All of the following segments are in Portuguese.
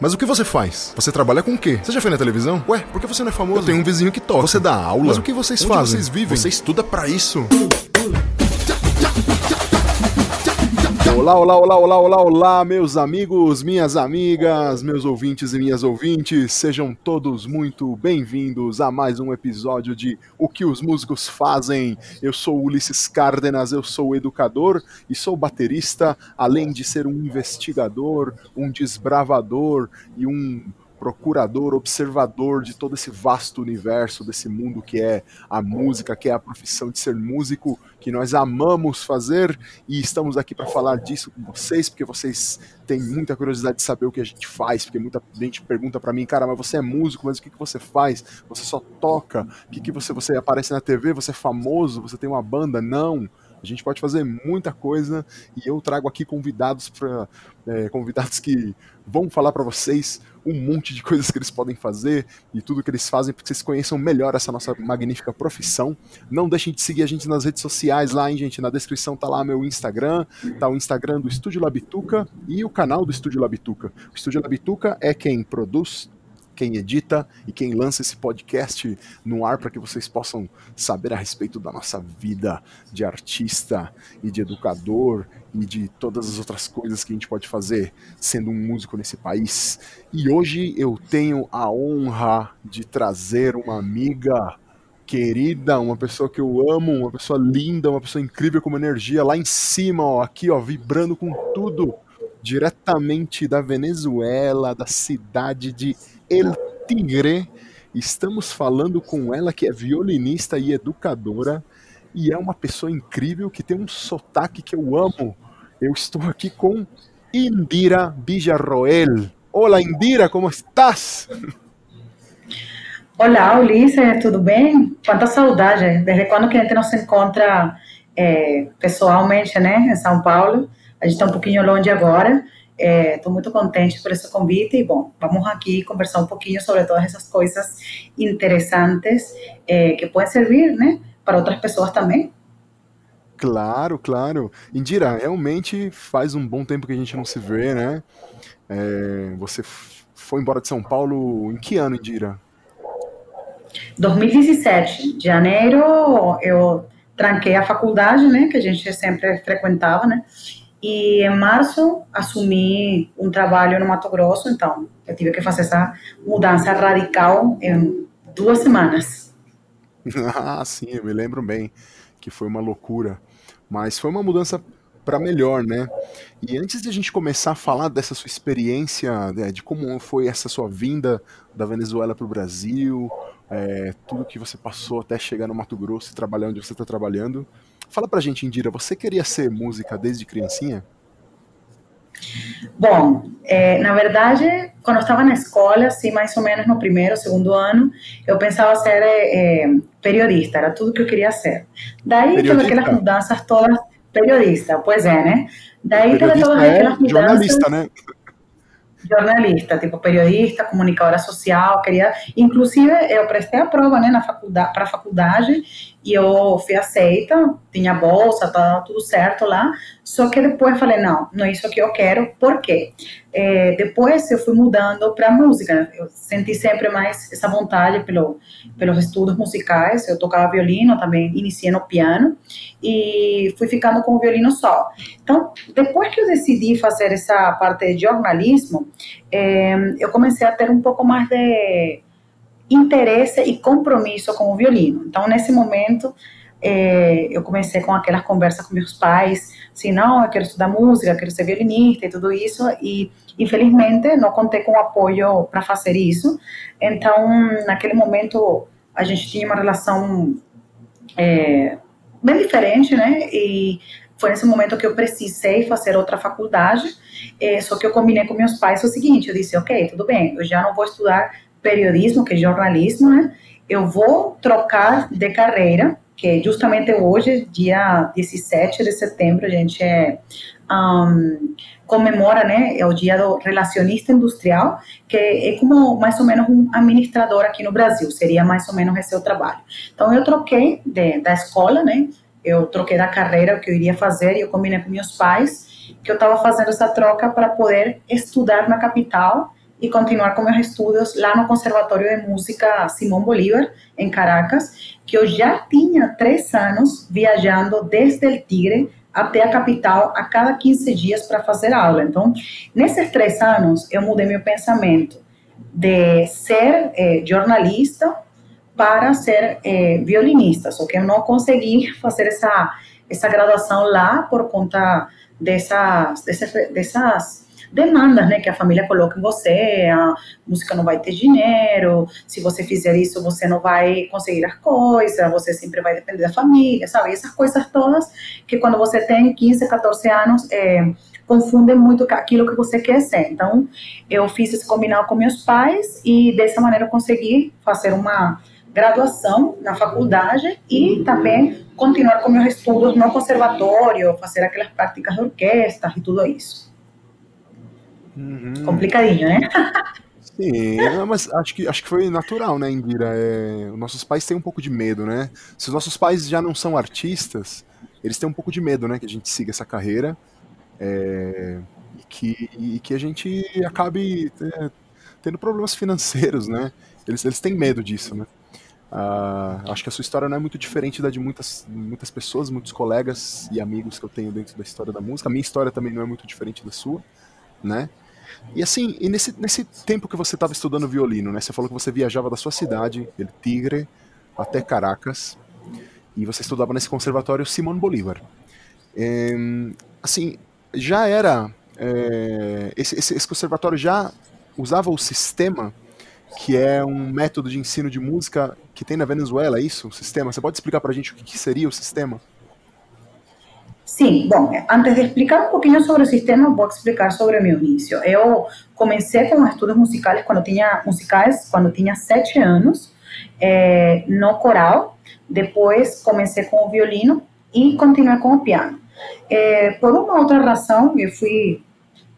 Mas o que você faz? Você trabalha com o quê? Você já foi na televisão? Ué, por que você não é famoso? Eu tenho um vizinho que toca. Você dá aula? Mas o que vocês Onde fazem? vocês vivem? Você estuda para isso? Olá, olá, olá, olá, olá, olá, meus amigos, minhas amigas, meus ouvintes e minhas ouvintes, sejam todos muito bem-vindos a mais um episódio de O que os músicos fazem. Eu sou Ulisses Cárdenas, eu sou educador e sou baterista, além de ser um investigador, um desbravador e um procurador, observador de todo esse vasto universo, desse mundo que é a música, que é a profissão de ser músico, que nós amamos fazer e estamos aqui para falar disso com vocês, porque vocês têm muita curiosidade de saber o que a gente faz, porque muita gente pergunta para mim, cara, mas você é músico, mas o que, que você faz? Você só toca? O que, que você, você aparece na TV? Você é famoso? Você tem uma banda? Não. A gente pode fazer muita coisa e eu trago aqui convidados para é, convidados que vão falar para vocês um monte de coisas que eles podem fazer e tudo que eles fazem para que vocês conheçam melhor essa nossa magnífica profissão. Não deixem de seguir a gente nas redes sociais lá, hein, gente? Na descrição tá lá meu Instagram, tá o Instagram do Estúdio Labituca e o canal do Estúdio Labituca. O Estúdio Labituca é quem produz quem edita e quem lança esse podcast no ar para que vocês possam saber a respeito da nossa vida de artista e de educador e de todas as outras coisas que a gente pode fazer sendo um músico nesse país. E hoje eu tenho a honra de trazer uma amiga querida, uma pessoa que eu amo, uma pessoa linda, uma pessoa incrível com uma energia lá em cima, ó, aqui, ó, vibrando com tudo, diretamente da Venezuela, da cidade de El Tigre. Estamos falando com ela, que é violinista e educadora, e é uma pessoa incrível que tem um sotaque que eu amo. Eu estou aqui com Indira Villarroel. Olá, Indira, como estás? Olá, Ulisses, tudo bem? Quanta saudade, desde quando que a gente não se encontra é, pessoalmente, né, em São Paulo. A gente está um pouquinho longe agora, Estou é, muito contente por esse convite e, bom, vamos aqui conversar um pouquinho sobre todas essas coisas interessantes é, que podem servir, né, para outras pessoas também. Claro, claro. Indira, realmente faz um bom tempo que a gente não se vê, né? É, você foi embora de São Paulo em que ano, Indira? 2017, de janeiro, eu tranquei a faculdade, né, que a gente sempre frequentava, né, e em março assumi um trabalho no Mato Grosso, então eu tive que fazer essa mudança radical em duas semanas. ah, sim, eu me lembro bem que foi uma loucura, mas foi uma mudança para melhor, né? E antes de a gente começar a falar dessa sua experiência, né, de como foi essa sua vinda da Venezuela para o Brasil, é, tudo que você passou até chegar no Mato Grosso e trabalhar onde você está trabalhando, Fala pra gente, Indira, você queria ser música desde criancinha? Bom, é, na verdade, quando eu estava na escola, assim, mais ou menos no primeiro, segundo ano, eu pensava ser é, periodista, era tudo que eu queria ser. Daí, todas aquelas mudanças todas, periodista, pois é, né? Daí, todas aquelas é mudanças... jornalista, né? jornalista, tipo periodista, comunicadora social, queria, inclusive eu prestei a prova, né, na faculdade, para a faculdade e eu fui aceita, tinha bolsa, tá tudo certo lá, só que depois falei, não, não é isso que eu quero, por quê? É, depois eu fui mudando para música, eu senti sempre mais essa vontade pelo, pelos estudos musicais, eu tocava violino também, iniciei no piano, e fui ficando com o violino só. Então, depois que eu decidi fazer essa parte de jornalismo, é, eu comecei a ter um pouco mais de interesse e compromisso com o violino. Então, nesse momento, é, eu comecei com aquelas conversas com meus pais, assim, não, eu quero estudar música, quero ser violinista e tudo isso, e infelizmente não contei com apoio para fazer isso. Então, naquele momento, a gente tinha uma relação é, bem diferente, né? E foi nesse momento que eu precisei fazer outra faculdade, é, só que eu combinei com meus pais o seguinte, eu disse, ok, tudo bem, eu já não vou estudar periodismo, que é jornalismo, né? Eu vou trocar de carreira, que justamente hoje, dia 17 de setembro, a gente é, um, comemora, né, é o dia do relacionista industrial, que é como mais ou menos um administrador aqui no Brasil, seria mais ou menos esse o trabalho. Então, eu troquei de, da escola, né, eu troquei da carreira, o que eu iria fazer, e eu combinei com meus pais que eu estava fazendo essa troca para poder estudar na capital e continuar com meus estudos lá no Conservatório de Música Simão Bolívar, em Caracas, que eu já tinha três anos viajando desde o Tigre até a capital a cada 15 dias para fazer aula. Então, nesses três anos, eu mudei meu pensamento de ser eh, jornalista para ser eh, violinista, só que eu não consegui fazer essa, essa graduação lá por conta dessas, dessas demandas né, que a família coloca em você, a música não vai ter dinheiro, se você fizer isso você não vai conseguir as coisas, você sempre vai depender da família, sabe? Essas coisas todas que quando você tem 15, 14 anos, é, confundem muito aquilo que você quer ser. Então, eu fiz esse combinado com meus pais e dessa maneira eu consegui fazer uma graduação na faculdade e também continuar com meus estudos no conservatório, fazer aquelas práticas de orquestra e tudo isso. Uhum. Complicadinho, né? Sim, mas acho que, acho que foi natural, né, Indira? É, nossos pais têm um pouco de medo, né? Se os nossos pais já não são artistas, eles têm um pouco de medo, né, que a gente siga essa carreira é, e, que, e que a gente acabe é, tendo problemas financeiros, né? Eles, eles têm medo disso, né? Uh, acho que a sua história não é muito diferente da de muitas, muitas pessoas, muitos colegas e amigos que eu tenho dentro da história da música. A minha história também não é muito diferente da sua, né? E assim, e nesse, nesse tempo que você estava estudando violino, né? Você falou que você viajava da sua cidade, El Tigre, até Caracas, e você estudava nesse conservatório Simón Bolívar. É, assim, já era. É, esse, esse, esse conservatório já usava o sistema que é um método de ensino de música que tem na Venezuela, é isso? O sistema? Você pode explicar para a gente o que seria o sistema? Sim, bom, antes de explicar um pouquinho sobre o sistema, vou explicar sobre meu início. Eu comecei com estudos musicais quando tinha musicais quando tinha sete anos, é, no coral. Depois comecei com o violino e continuei com o piano. É, por uma outra razão, eu fui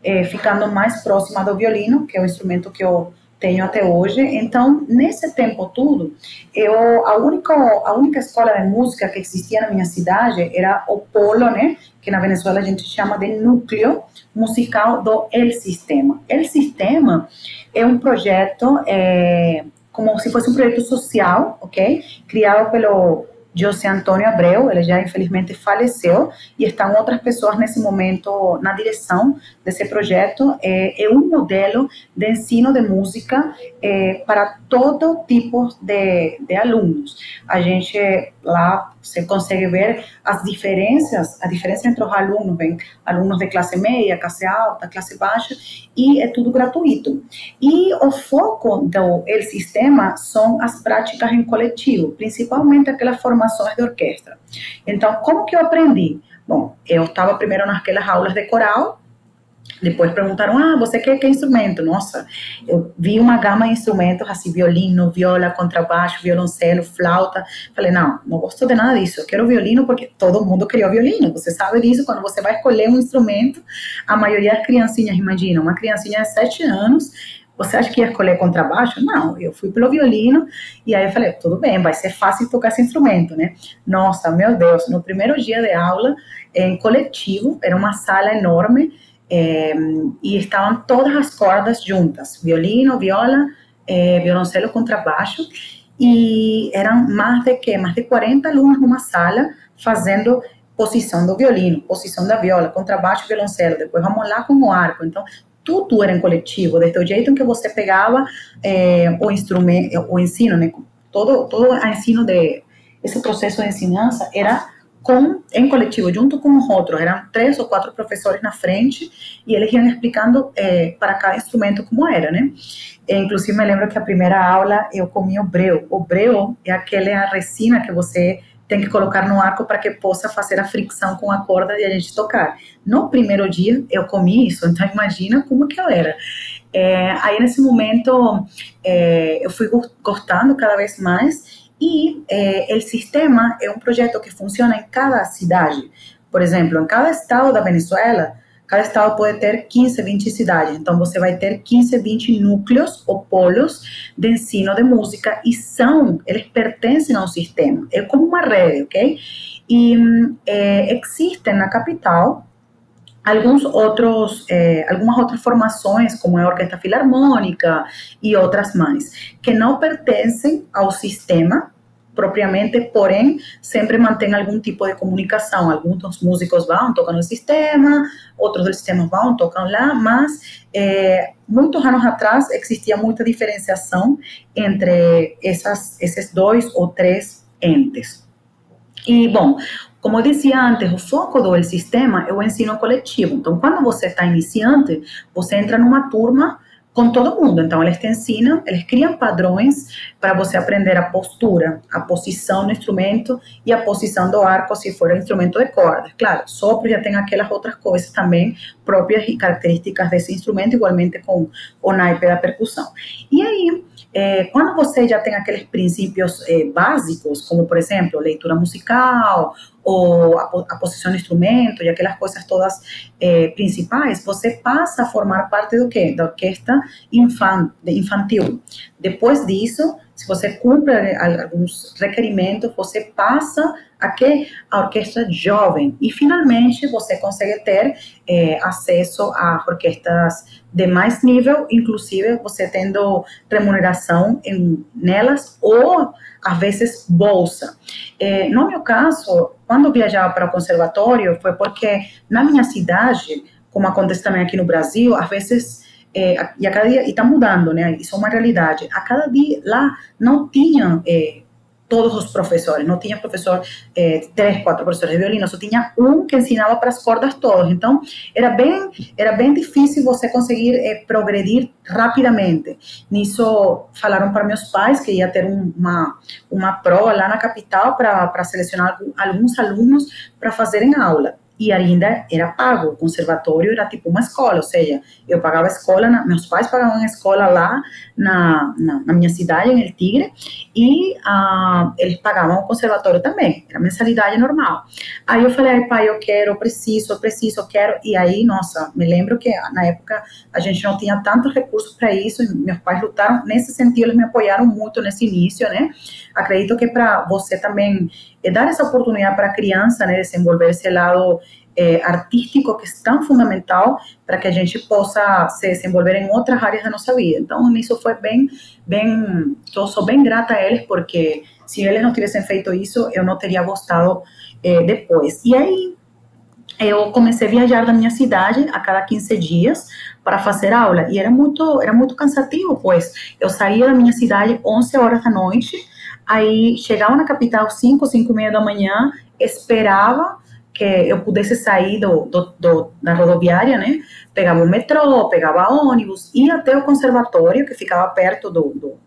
é, ficando mais próxima do violino, que é o instrumento que eu tenho até hoje. Então, nesse tempo todo, eu a única a única escola de música que existia na minha cidade era o Polo, né, que na Venezuela a gente chama de núcleo musical do El Sistema. El Sistema é um projeto é, como se fosse um projeto social, ok, criado pelo José Antônio Abreu, ele já infelizmente faleceu, e estão outras pessoas nesse momento na direção desse projeto. É, é um modelo de ensino de música é, para todo tipo de, de alunos. A gente lá você consegue ver as diferenças, a diferença entre os alunos, vem alunos de classe média, classe alta, classe baixa, e é tudo gratuito. E o foco do el sistema são as práticas em coletivo, principalmente aquelas formações de orquestra. Então, como que eu aprendi? Bom, eu estava primeiro naquelas aulas de coral, depois perguntaram, ah, você quer que instrumento? Nossa, eu vi uma gama de instrumentos, assim, violino, viola, contrabaixo, violoncelo, flauta. Falei, não, não gosto de nada disso, eu quero violino porque todo mundo criou violino. Você sabe disso, quando você vai escolher um instrumento, a maioria das criancinhas, imagina, uma criancinha de sete anos, você acha que ia escolher contrabaixo? Não, eu fui pelo violino e aí eu falei, tudo bem, vai ser fácil tocar esse instrumento, né? Nossa, meu Deus, no primeiro dia de aula, em coletivo, era uma sala enorme, é, e estavam todas as cordas juntas, violino, viola, é, violoncelo, contrabaixo, e eram mais de que mais de 40 alunos numa sala fazendo posição do violino, posição da viola, contrabaixo, violoncelo, depois vamos lá com o arco, então tudo era em coletivo, desde o jeito em que você pegava é, o instrumento, o ensino, né, todo todo o ensino de esse processo de ensinança era com, em coletivo, junto com os outros. Eram três ou quatro professores na frente e eles iam explicando é, para cada instrumento como era, né? E, inclusive, me lembro que a primeira aula eu comi o breu. O breu é aquela resina que você tem que colocar no arco para que possa fazer a fricção com a corda e a gente tocar. No primeiro dia eu comi isso, então imagina como que eu era. É, aí nesse momento é, eu fui gostando cada vez mais e eh, o sistema é um projeto que funciona em cada cidade. Por exemplo, em cada estado da Venezuela, cada estado pode ter 15, 20 cidades. Então, você vai ter 15, 20 núcleos ou polos de ensino de música e são, eles pertencem ao sistema. É como uma rede, ok? E é, existem na capital alguns outros, é, algumas outras formações, como a Orquestra Filarmônica e outras mais, que não pertencem ao sistema propriamente, porém, sempre mantém algum tipo de comunicação. Alguns dos músicos vão, tocam no sistema, outros do sistema vão, tocam lá, mas muitos anos atrás existia muita diferenciação entre essas, esses dois ou três entes. E, bom, como eu dizia antes, o foco do sistema é o ensino coletivo. Então, quando você está iniciante, você entra numa turma com todo mundo. Então, eles te ensinam, eles criam padrões para você aprender a postura, a posição no instrumento e a posição do arco, se for um instrumento de cordas. Claro, sopro já tem aquelas outras coisas também próprias e características desse instrumento, igualmente com o naipe da percussão. E aí, é, quando você já tem aqueles princípios é, básicos, como, por exemplo, leitura musical ou a, a posição do instrumento e aquelas coisas todas é, principais, você passa a formar parte do quê? Da orquestra infan, infantil. Depois disso, se você cumpre alguns requerimentos, você passa a que a orquestra jovem e finalmente você consegue ter é, acesso a orquestras de mais nível, inclusive você tendo remuneração em, nelas ou às vezes bolsa. É, no meu caso, quando viajava para o conservatório, foi porque na minha cidade, como acontece também aqui no Brasil, às vezes é, e a cada dia, está mudando, né? Isso é uma realidade. A cada dia lá não tinha é, todos os professores, não tinha professor, três, quatro professores de violino, só tinha um que ensinava para as cordas todos. Então, era bem, era bem difícil você conseguir é, progredir rapidamente. Nisso, falaram para meus pais que ia ter um, uma, uma prova lá na capital para selecionar alguns alunos para fazerem aula e ainda era pago. O conservatório era tipo uma escola, ou seja, eu pagava a escola, na, meus pais pagavam a escola lá na, na, na minha cidade, em El Tigre, e uh, eles pagavam o conservatório também, era mensalidade normal. Aí eu falei, ai pai, eu quero, eu preciso, eu preciso, eu quero, e aí, nossa, me lembro que na época a gente não tinha tantos recursos para isso, e meus pais lutaram nesse sentido, eles me apoiaram muito nesse início, né? Acredito que para você também é dar essa oportunidade para a criança, né, desenvolver esse lado é, artístico que é tão fundamental para que a gente possa se desenvolver em outras áreas da nossa vida. Então, isso foi bem, bem, eu sou bem grata a eles, porque se eles não tivessem feito isso, eu não teria gostado é, depois. E aí, eu comecei a viajar da minha cidade a cada 15 dias para fazer aula, e era muito, era muito cansativo, pois eu saía da minha cidade 11 horas da noite, Aí chegava na capital 5, 5 e meia da manhã, esperava que eu pudesse sair do, do, do, da rodoviária, né? Pegava o metrô, pegava ônibus, ia até o conservatório, que ficava perto do,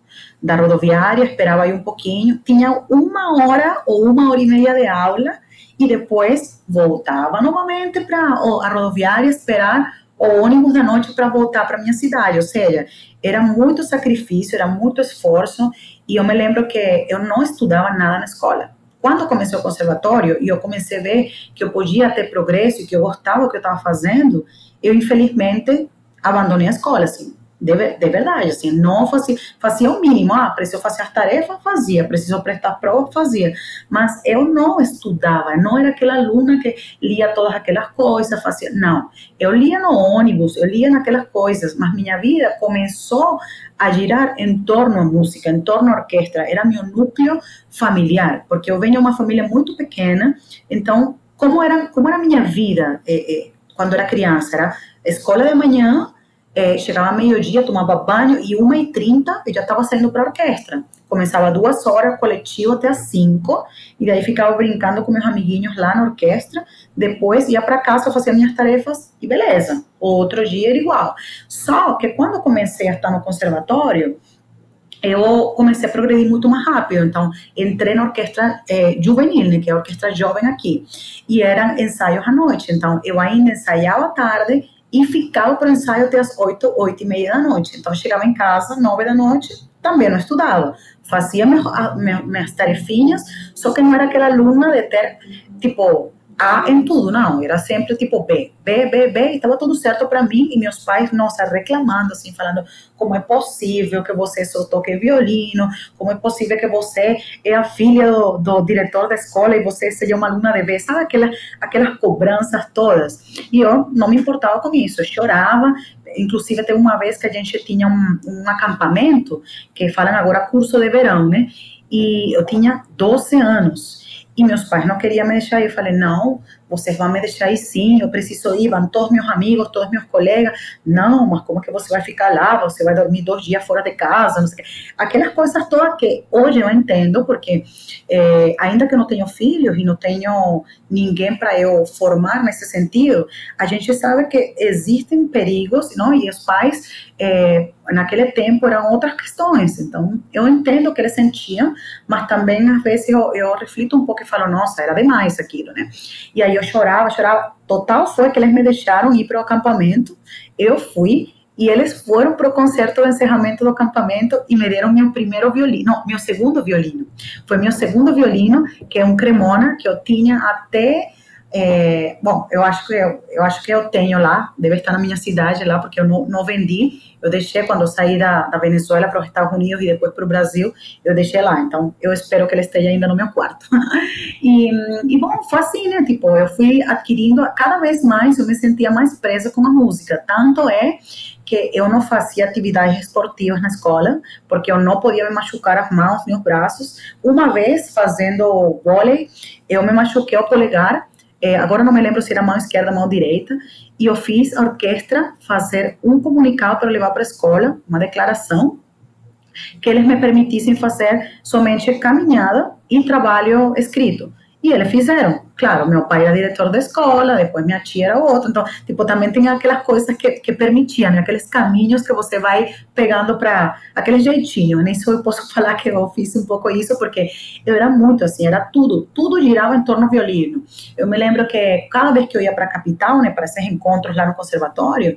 da rodoviária, esperava aí um pouquinho, tinha uma hora ou uma hora e meia de aula, e depois voltava novamente para a rodoviária esperar o ônibus da noite para voltar para minha cidade. Ou seja, era muito sacrifício, era muito esforço, e eu me lembro que eu não estudava nada na escola. Quando comecei o conservatório e eu comecei a ver que eu podia ter progresso e que eu gostava do que eu estava fazendo, eu infelizmente abandonei a escola, assim de, de verdade, assim, não fazia, fazia o mínimo, ah, preciso fazer as tarefas, fazia, preciso prestar prova, fazia, mas eu não estudava, não era aquela aluna que lia todas aquelas coisas, fazia, não, eu lia no ônibus, eu lia naquelas coisas, mas minha vida começou a girar em torno à música, em torno à orquestra, era meu núcleo familiar, porque eu venho de uma família muito pequena, então, como era, como era a minha vida eh, eh, quando era criança, era escola de manhã, é, chegava meio-dia, tomava banho e 1h30 eu já estava saindo para a orquestra. Começava duas horas, coletivo até as 5, e daí ficava brincando com meus amiguinhos lá na orquestra. Depois ia para casa, fazia minhas tarefas e beleza. Outro dia era igual. Só que quando eu comecei a estar no conservatório, eu comecei a progredir muito mais rápido. Então, entrei na orquestra é, juvenil, né, que é a orquestra jovem aqui, e eram ensaios à noite. Então, eu ainda ensaiava à tarde e ficava para o ensaio até as 8, 8 e meia da noite. Então, chegava em casa, 9 da noite, também não estudava. Fazia minhas, minhas tarefinhas, só que não era aquela aluna de ter, tipo, A em tudo, não. Era sempre tipo B, B, B, B, e estava tudo certo para mim. E meus pais, nossa, reclamando, assim, falando como é possível que você só toque violino, como é possível que você é a filha do, do diretor da escola e você seja uma aluna de B, sabe? Aquelas, aquelas cobranças todas. E eu não me importava com isso, eu chorava. Inclusive, teve uma vez que a gente tinha um, um acampamento, que falam agora curso de verão, né? E eu tinha 12 anos. E meus pais não queriam me deixar ir. Eu falei, não, vocês vão me deixar aí sim, eu preciso ir, vão todos meus amigos, todos meus colegas. Não, mas como que você vai ficar lá? Você vai dormir dois dias fora de casa, não sei o quê. Aquelas coisas todas que hoje eu entendo, porque é, ainda que eu não tenho filhos e não tenho ninguém para eu formar nesse sentido, a gente sabe que existem perigos, não? E os pais, é, naquele tempo, eram outras questões. Então, eu entendo o que eles sentiam, mas também, às vezes, eu, eu reflito um pouco e falo, nossa, era demais aquilo, né? E aí eu chorava, chorava. Total foi que eles me deixaram ir para o acampamento. Eu fui e eles foram para o concerto de encerramento do acampamento e me deram meu primeiro violino, não, meu segundo violino. Foi meu segundo violino, que é um Cremona que eu tinha até é, bom, eu acho que eu, eu acho que eu tenho lá, deve estar na minha cidade lá, porque eu não, não vendi. Eu deixei quando eu saí da, da Venezuela para os Estados Unidos e depois para o Brasil, eu deixei lá. Então, eu espero que ele esteja ainda no meu quarto. e, e, bom, foi assim, né? Tipo, eu fui adquirindo, cada vez mais eu me sentia mais presa com a música. Tanto é que eu não fazia atividades esportivas na escola, porque eu não podia me machucar as mãos nem os braços. Uma vez, fazendo vôlei, eu me machuquei o polegar é, agora não me lembro se era mão esquerda ou mão direita, e eu fiz a orquestra fazer um comunicado para levar para a escola, uma declaração, que eles me permitissem fazer somente caminhada e trabalho escrito. E eles fizeram. Claro, meu pai era diretor da escola, depois minha tia era outra. Então, tipo, também tem aquelas coisas que, que permitiam, aqueles caminhos que você vai pegando para aquele jeitinho. Nem só eu posso falar que eu fiz um pouco isso, porque eu era muito assim, era tudo, tudo girava em torno do violino. Eu me lembro que cada vez que eu ia para a capital, né, para esses encontros lá no conservatório,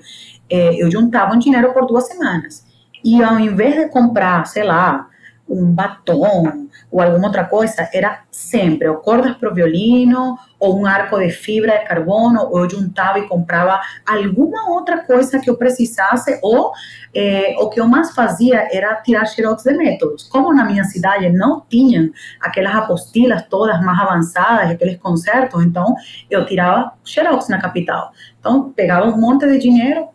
eh, eu juntava um dinheiro por duas semanas. E ao invés de comprar, sei lá, um batom ou alguma outra coisa, era sempre ou cordas para o violino, ou um arco de fibra de carbono, ou eu juntava e comprava alguma outra coisa que eu precisasse, ou eh, o que eu mais fazia era tirar xerox de métodos. Como na minha cidade não tinham aquelas apostilas todas mais avançadas, aqueles concertos, então eu tirava xerox na capital. Então, pegava um monte de dinheiro,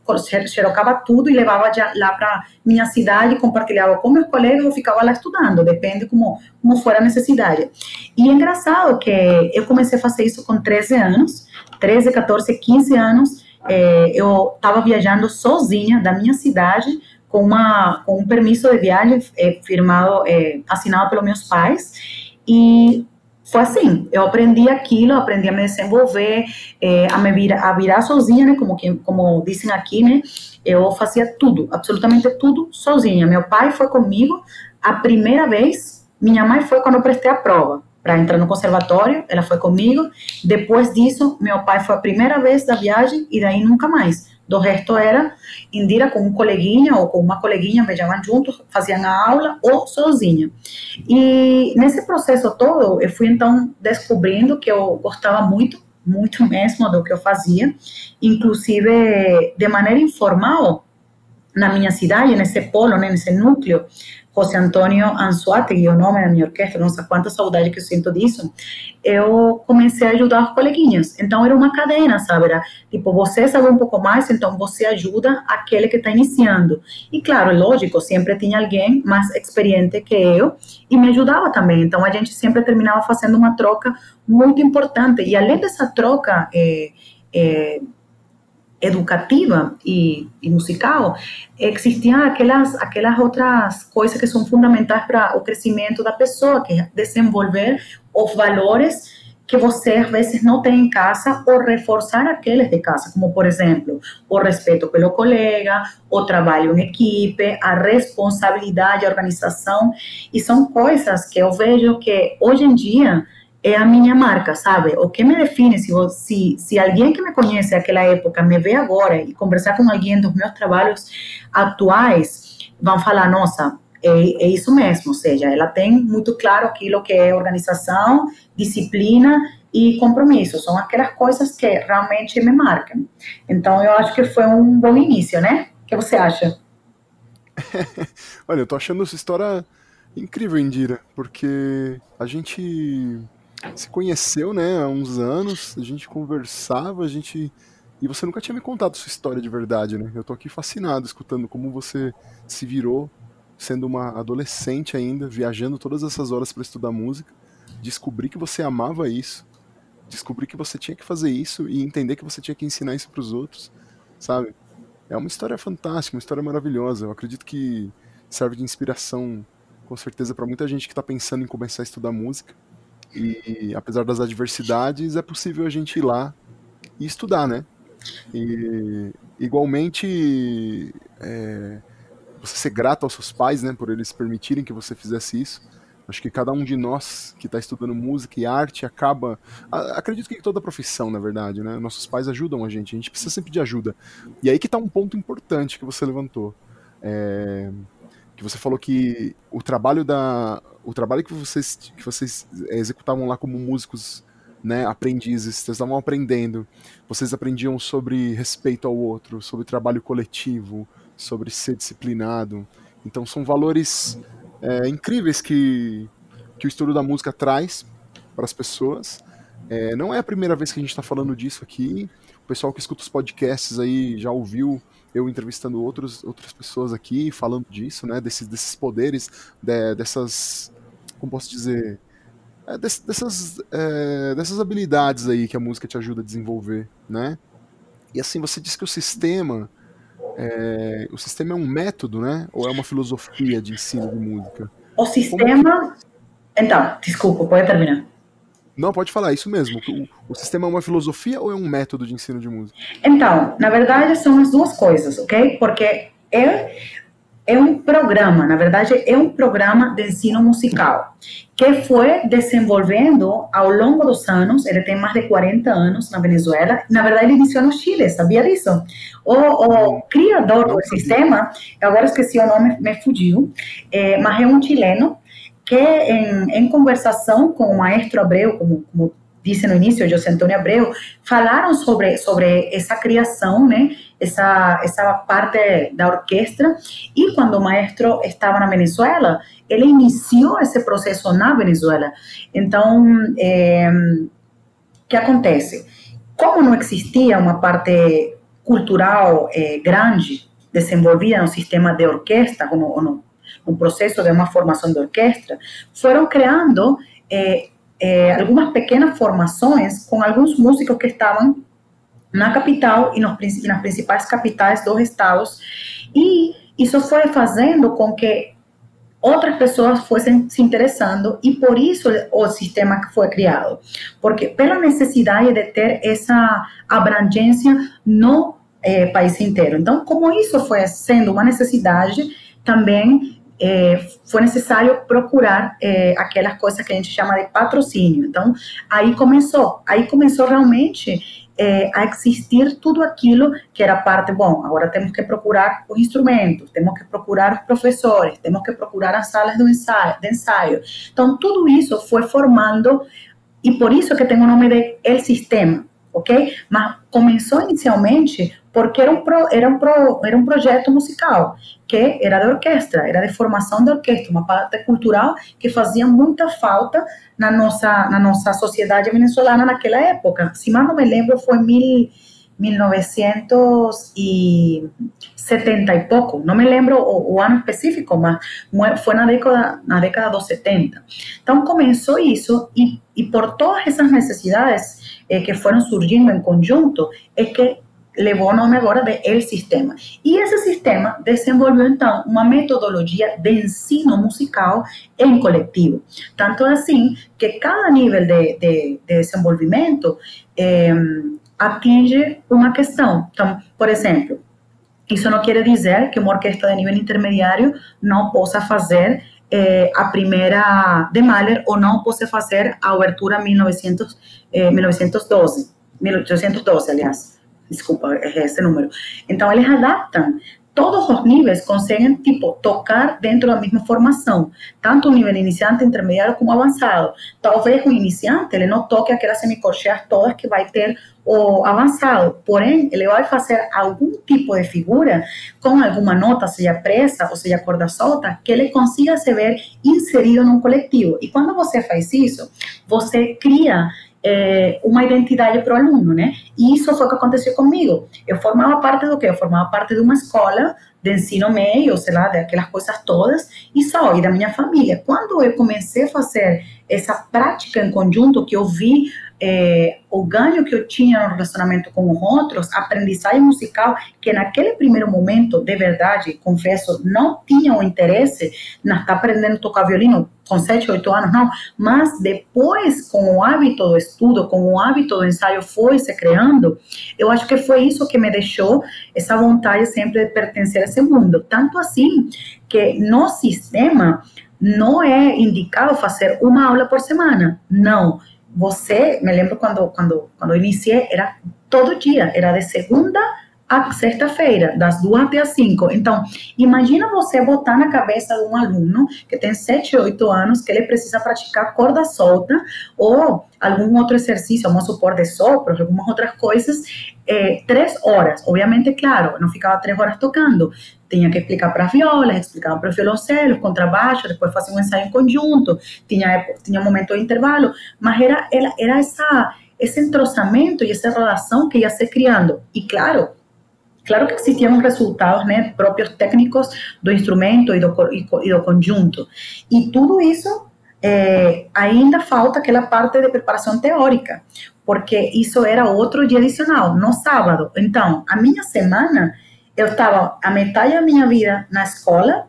xerocava tudo e levava lá para minha cidade, compartilhava com meus colegas ou ficava lá estudando, depende como, como for a necessidade. E é engraçado que eu comecei a fazer isso com 13 anos, 13, 14, 15 anos, é, eu estava viajando sozinha da minha cidade com, uma, com um permisso de viagem é, firmado, é, assinado pelos meus pais, e foi assim, eu aprendi aquilo, aprendi a me desenvolver, é, a me virar, a virar sozinha, né, como, que, como dizem aqui, né, eu fazia tudo, absolutamente tudo sozinha. Meu pai foi comigo a primeira vez, minha mãe foi quando eu prestei a prova para entrar no conservatório, ela foi comigo. Depois disso, meu pai foi a primeira vez da viagem e daí nunca mais. Do resto era Indira com um coleguinha ou com uma coleguinha, viajavam juntos, faziam a aula ou sozinha. E nesse processo todo, eu fui então descobrindo que eu gostava muito, muito mesmo do que eu fazia, inclusive de maneira informal, na minha cidade, nesse polo, né, nesse núcleo, José Antônio Anzuategui, o nome da minha orquestra, não sei quanta saudade que eu sinto disso, eu comecei a ajudar os coleguinhas. Então era uma cadena, sabe? Era, tipo, você sabe um pouco mais, então você ajuda aquele que está iniciando. E claro, lógico, sempre tinha alguém mais experiente que eu e me ajudava também. Então a gente sempre terminava fazendo uma troca muito importante. E além dessa troca, é, é, educativa e, e, musical, existiam aquelas, aquelas outras coisas que são fundamentais para o crescimento da pessoa, que é desenvolver os valores que você às vezes não tem em casa ou reforçar aqueles de casa, como por exemplo, o respeito pelo colega, o trabalho em equipe, a responsabilidade, a organização, e são coisas que eu vejo que hoje em dia é a minha marca, sabe? O que me define, se, se, se alguém que me conhece naquela época me vê agora e conversar com alguém dos meus trabalhos atuais, vão falar, nossa, é, é, isso mesmo, ou seja, ela tem muito claro aquilo que é organização, disciplina e compromisso. São aquelas coisas que realmente me marcam. Então, eu acho que foi um bom início, né? O que você acha? Olha, eu tô achando essa história incrível, Indira, porque a gente se conheceu, né, há uns anos, a gente conversava, a gente e você nunca tinha me contado sua história de verdade, né? Eu tô aqui fascinado escutando como você se virou sendo uma adolescente ainda, viajando todas essas horas para estudar música, descobri que você amava isso, descobri que você tinha que fazer isso e entender que você tinha que ensinar isso para os outros, sabe? É uma história fantástica, uma história maravilhosa. Eu acredito que serve de inspiração, com certeza, para muita gente que está pensando em começar a estudar música. E apesar das adversidades, é possível a gente ir lá e estudar, né? E igualmente é, você ser grato aos seus pais, né, por eles permitirem que você fizesse isso. Acho que cada um de nós que está estudando música e arte acaba. Acredito que toda profissão, na verdade, né? Nossos pais ajudam a gente, a gente precisa sempre de ajuda. E aí que está um ponto importante que você levantou. É, que você falou que o trabalho da. O trabalho que vocês, que vocês executavam lá como músicos né, aprendizes, vocês estavam aprendendo, vocês aprendiam sobre respeito ao outro, sobre trabalho coletivo, sobre ser disciplinado. Então são valores é, incríveis que, que o estudo da música traz para as pessoas. É, não é a primeira vez que a gente está falando disso aqui. O pessoal que escuta os podcasts aí já ouviu eu entrevistando outros, outras pessoas aqui falando disso, né? Desses, desses poderes, de, dessas. Como posso dizer? É, dessas, é, dessas habilidades aí que a música te ajuda a desenvolver, né? E assim, você disse que o sistema é, o sistema é um método, né? Ou é uma filosofia de ensino de música? O sistema. Então, desculpa, pode terminar. Não, pode falar, isso mesmo. O, o, sistema é uma filosofia ou é um método de ensino de música? Então, na verdade, são as duas coisas, ok? Porque é, é um programa, na verdade, é um programa de ensino musical que foi desenvolvendo ao longo dos anos. Ele tem mais de 40 anos na Venezuela. Na verdade, ele iniciou no Chile, sabia disso? O, o criador do sistema, agora esqueci o nome, me fugiu, é, mas é um chileno que, em, em conversação com o maestro Abreu, como, como disse no início, José Antônio Abreu, falaram sobre, sobre essa criação, né? Essa, essa parte da orquestra. E quando o maestro estava na Venezuela, ele iniciou esse processo na Venezuela. Então, o que acontece? Como não existia uma parte cultural é, grande desenvolvida no sistema de orquestra, ou no, no, processo de uma formação de orquestra, foram criando é, é, algumas pequenas formações com alguns músicos que estavam na capital e nas principais capitais dos estados. E isso foi fazendo com que outras pessoas fossem se interessando e por isso o sistema que foi criado. Porque pela necessidade de ter essa abrangência no eh, país inteiro. Então, como isso foi sendo uma necessidade, também é, foi necessário procurar é, aquelas coisas que a gente chama de patrocínio. Então, aí começou, aí começou realmente é, a existir tudo aquilo que era parte, bom, agora temos que procurar os instrumentos, temos que procurar os professores, temos que procurar as salas ensaio. De ensaio. Então, tudo isso foi formando, e por isso que tem o nome de El Sistema, ok? Mas começou inicialmente porque era um, pro, era, um pro, era um projeto musical que era de orquestra, era de formação de orquestra, uma parte cultural que fazia muita falta na nossa, na nossa sociedade venezuelana naquela época. Se mal não me lembro, foi mil, 1970 e pouco, não me lembro o, o, ano específico, mas foi na década, na década dos 70. Então começou isso e, por todas essas necessidades eh, que foram surgindo em conjunto, é que levou o nome agora de El Sistema. E esse sistema desenvolveu, então, uma metodologia de ensino musical em coletivo. Tanto assim que cada nível de, de, de desenvolvimento eh, atinge uma questão. Por exemplo, isso não quer dizer que uma orquestra de nível intermediário não possa fazer eh, a primeira de Mahler ou não possa fazer a abertura 1900, eh, 1912, 1812, aliás desculpa, é esse número. Então, eles adaptam todos os níveis conseguem, tipo, tocar dentro da mesma formação, tanto o nível iniciante, intermediário como avançado. Talvez o iniciante, ele não toque aquelas semicorcheas todas que vai ter o avançado, porém, ele vai fazer algum tipo de figura com alguma nota, seja presa ou seja corda solta, que ele consiga se ver inserido num coletivo. E quando você faz isso, você cria é, uma identidade para o aluno, né? E isso foi o que aconteceu comigo. Eu formava parte do quê? Eu formava parte de uma escola de ensino médio, sei lá, daquelas coisas todas, e só, e da minha família. Quando eu comecei a fazer essa prática em conjunto, que eu vi é, o ganho que eu tinha no relacionamento com os outros, aprendizagem musical, que naquele primeiro momento, de verdade, confesso, não tinha o interesse na estar aprendendo a tocar violino com 7, 8 anos, não, mas depois, com o hábito do estudo, com o hábito do ensaio foi se criando, eu acho que foi isso que me deixou essa vontade sempre de pertencer a esse mundo. Tanto assim que no sistema não é indicado fazer uma aula por semana, não você, me lembro quando, quando, quando era todo dia, era de segunda sexta-feira, das duas até as cinco. Então, imagina você botar na cabeça de um aluno que tem sete, oito anos, que ele precisa praticar corda solta ou algum outro exercício, vamos supor, de sopro, algumas outras coisas, é, três horas. Obviamente, claro, não ficava três horas tocando. Tinha que explicar para as violas, explicava para os violoncelos, contrabaixo, depois fazia um ensaio em conjunto, tinha, tinha um momento de intervalo, mas era, era, era essa, esse entrosamento e essa relação que ia se criando. E claro, claro que existiam resultados né, próprios técnicos do instrumento e do, e, do conjunto. E tudo isso é, ainda falta aquela parte de preparação teórica, porque isso era outro dia adicional, no sábado. Então, a minha semana, eu estava a metade da minha vida na escola,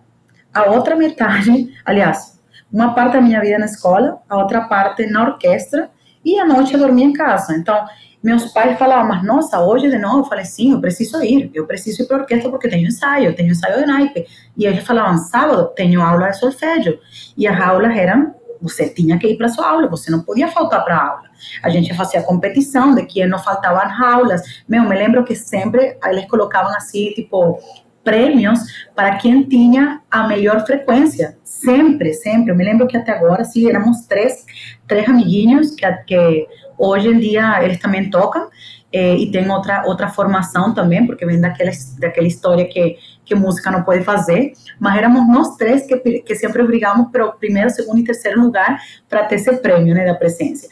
a outra metade, aliás, uma parte da minha vida na escola, a outra parte na orquestra, e à noite eu dormia em casa. Então, meus pais falavam, mas nossa, hoje de novo? Eu falei, sim, eu preciso ir, eu preciso ir para a orquestra porque tenho ensaio, tenho ensaio de naipe. E eles falavam, sábado, tenho aula de solfégio. E as aulas eram você tinha que ir para sua aula, você não podia faltar para a aula. A gente fazia competição de quem não faltava nas aulas. Meu, me lembro que sempre eles colocavam assim, tipo, prêmios para quem tinha a melhor frequência. Sempre, sempre. Eu me lembro que até agora, sim, éramos três, três amiguinhos que, que hoje em dia eles também tocam. É, e tem outra outra formação também, porque vem daquela, daquela história que, que música não pode fazer, mas éramos nós três que, que sempre brigávamos pelo primeiro, segundo e terceiro lugar para ter esse prêmio, né, da presença.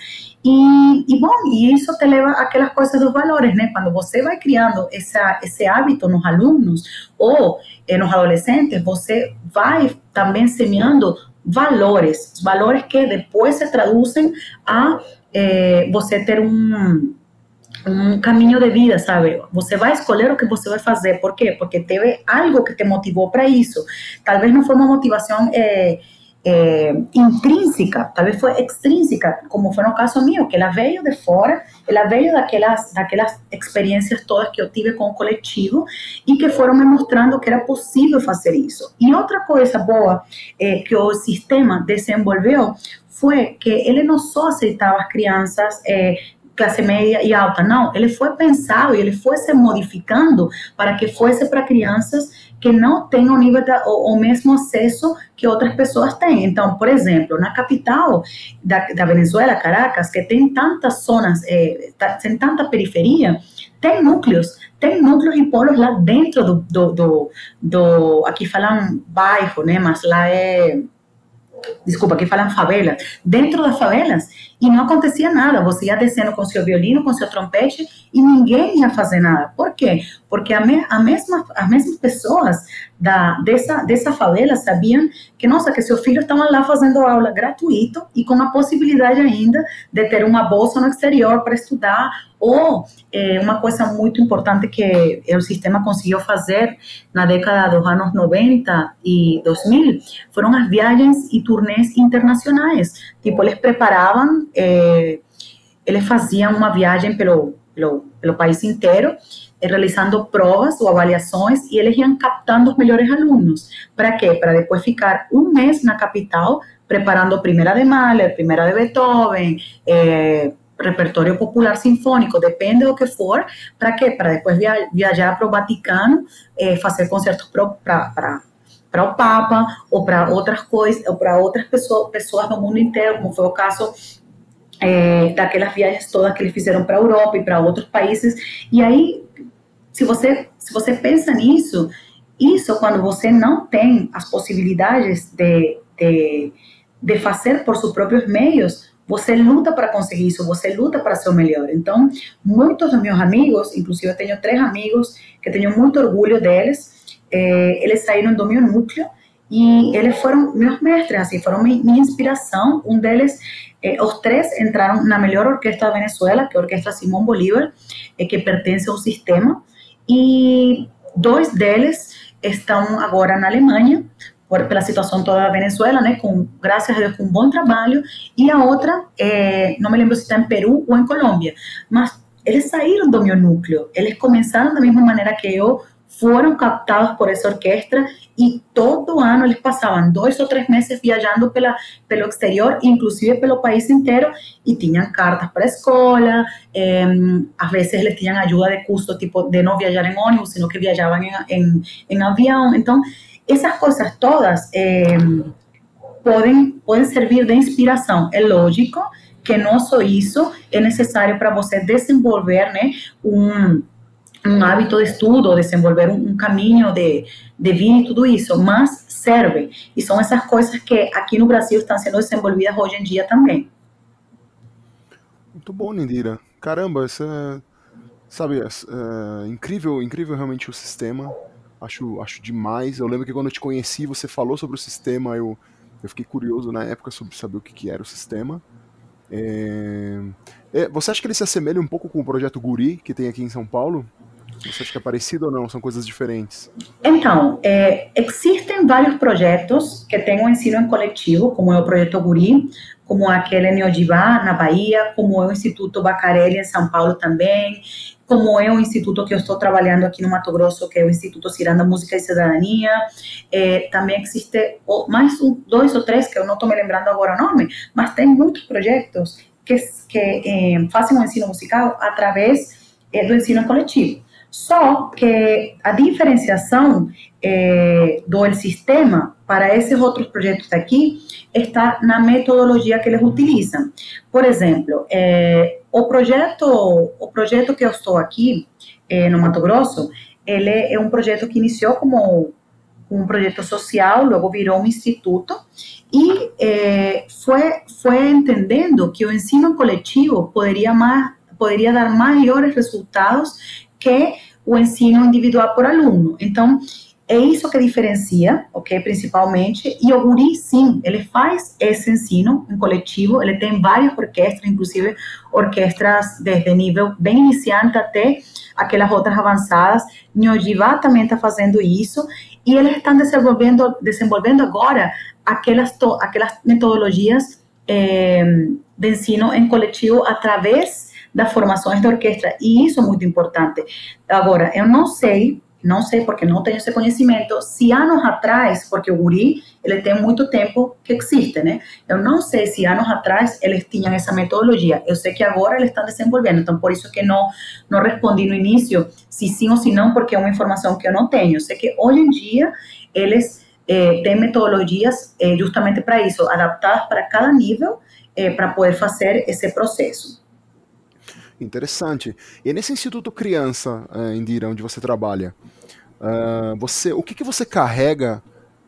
E, e, bom, e isso te leva àquelas coisas dos valores, né? Quando você vai criando essa, esse hábito nos alunos ou eh, nos adolescentes, você vai também semeando valores, valores que depois se traduzem a eh, você ter um um caminho de vida, sabe? Você vai escolher o que você vai fazer. Por quê? Porque teve algo que te motivou para isso. Talvez não foi uma motivação é, é, intrínseca, talvez foi extrínseca, como foi no caso meu, que ela veio de fora, ela veio daquelas, daquelas experiências todas que eu tive com o coletivo e que foram me mostrando que era possível fazer isso. E outra coisa boa é, que o sistema desenvolveu foi que ele não só aceitava as crianças é, classe média e alta. Não, ele foi pensado e ele foi se modificando para que fosse para crianças que não têm o nível da, o, o, mesmo acesso que outras pessoas têm. Então, por exemplo, na capital da, da Venezuela, Caracas, que tem tantas zonas, é, tem tanta periferia, tem núcleos, tem núcleos e polos lá dentro do, do, do, do aqui falam bairro, né, mas lá é desculpa, que falam favelas, dentro das favelas, e não acontecia nada. Você ia descendo com seu violino, com seu trompete, e ninguém ia fazer nada. Por quê? Porque a, me, a mesma, as mesmas pessoas da, dessa, dessa favela sabiam que, nossa, que seus filhos estavam lá fazendo aula gratuito e com a possibilidade ainda de ter uma bolsa no exterior para estudar ou é, uma coisa muito importante que o sistema conseguiu fazer na década dos anos 90 e 2000 foram as viagens e turnês internacionais. Tipo, eles preparavam, é, eles faziam uma viagem pelo, pelo, pelo país inteiro, realizando provas ou avaliações e eles iam captando os melhores alunos. Para quê? Para depois ficar um mês na capital preparando primeira de Mahler, primeira de Beethoven, eh, repertório popular sinfônico, depende do que for, para quê? Para depois via, viajar para o Vaticano, é, fazer concertos para para o Papa ou para outras coisas, ou para outras pessoas, pessoas do mundo inteiro, como foi o caso é, daquelas viagens todas que eles fizeram para Europa e para outros países. E aí, se você, se você pensa nisso, isso quando você não tem as possibilidades de, de, de fazer por seus próprios meios, você luta para conseguir isso, você luta para ser o melhor. Então, muitos dos meus amigos, inclusive eu tenho três amigos que tenho muito orgulho deles, é, eles saíram do meu núcleo e eles foram meus mestres, assim, foram minha, inspiração. Um deles, eh, os três entraram na melhor orquestra da Venezuela, que é a Orquestra Simão Bolívar, eh, que pertence ao sistema, e dois deles estão agora na Alemanha, por, pela situação toda da Venezuela, né, com, graças a Deus, com um bom trabalho, e a outra, eh, não me lembro se está em Peru ou em Colômbia, mas eles saíram do meu núcleo, eles começaram da mesma maneira que eu, foram captados por essa orquestra e todo ano eles passavam dois ou três meses viajando pela, pelo exterior, inclusive pelo país inteiro, e tinham cartas para a escola, eh, às vezes eles tinham de custo, tipo, de não viajar em ônibus, sino que viajavam em, em, em avião. Então, essas coisas todas eh, podem, podem servir de inspiração. É lógico que não só isso é necessário para você desenvolver né, um um hábito de estudo, desenvolver um, um caminho de, de vida e tudo isso, mas serve. E são essas coisas que aqui no Brasil estão sendo desenvolvidas hoje em dia também. Muito bom, Nindira. Caramba, isso é, sabe, é, é, incrível, incrível realmente o sistema. Acho, acho demais. Eu lembro que quando eu te conheci, você falou sobre o sistema, eu, eu fiquei curioso na época sobre saber o que, que era o sistema. É... É, você acha que ele se assemelha um pouco com o projeto Guri, que tem aqui em São Paulo? Você acha que é parecido ou não? São coisas diferentes? Então, é, existem vários projetos que têm um ensino em coletivo, como é o Projeto Guri, como aquele em Ojibá, na Bahia, como é o Instituto Bacarelli, em São Paulo também, como é o instituto que eu estou trabalhando aqui no Mato Grosso, que é o Instituto Ciranda Música e Cidadania. É, também existe mais um, dois ou três, que eu não estou me lembrando agora o nome, mas tem muitos projetos que, que é, fazem o ensino musical através é, do ensino coletivo. Só que a diferenciação é, do sistema para esses outros projetos aqui está na metodologia que eles utilizam. Por exemplo, é, o projeto o projeto que eu estou aqui é, no Mato Grosso, ele é um projeto que iniciou como um projeto social, logo virou um instituto e é, foi foi entendendo que o ensino coletivo poderia mais poderia dar maiores resultados que o ensino individual por aluno. Então, é isso que diferencia, ok, principalmente, e o Guri, sim, ele faz esse ensino em coletivo, ele tem várias orquestras, inclusive orquestras desde nível bem iniciante até aquelas outras avançadas, Nhojivá também está fazendo isso, e eles estão desenvolvendo, desenvolvendo agora aquelas, aquelas metodologias eh, de ensino em coletivo através das formações de orquestra, e isso é muito importante. Agora, eu não sei, não sei porque não tenho esse conhecimento, se anos atrás, porque o guri, ele tem muito tempo que existe, né? Eu não sei se anos atrás eles tinham essa metodologia. Eu sei que agora eles estão desenvolvendo, então por isso que não não respondi no início se sim ou se não, porque é uma informação que eu não tenho. Eu sei que hoje em dia eles eh, têm metodologias eh, justamente para isso, adaptadas para cada nível, eh, para poder fazer esse processo. Interessante. E nesse Instituto Criança, uh, Indira, onde você trabalha, uh, você, o que, que você carrega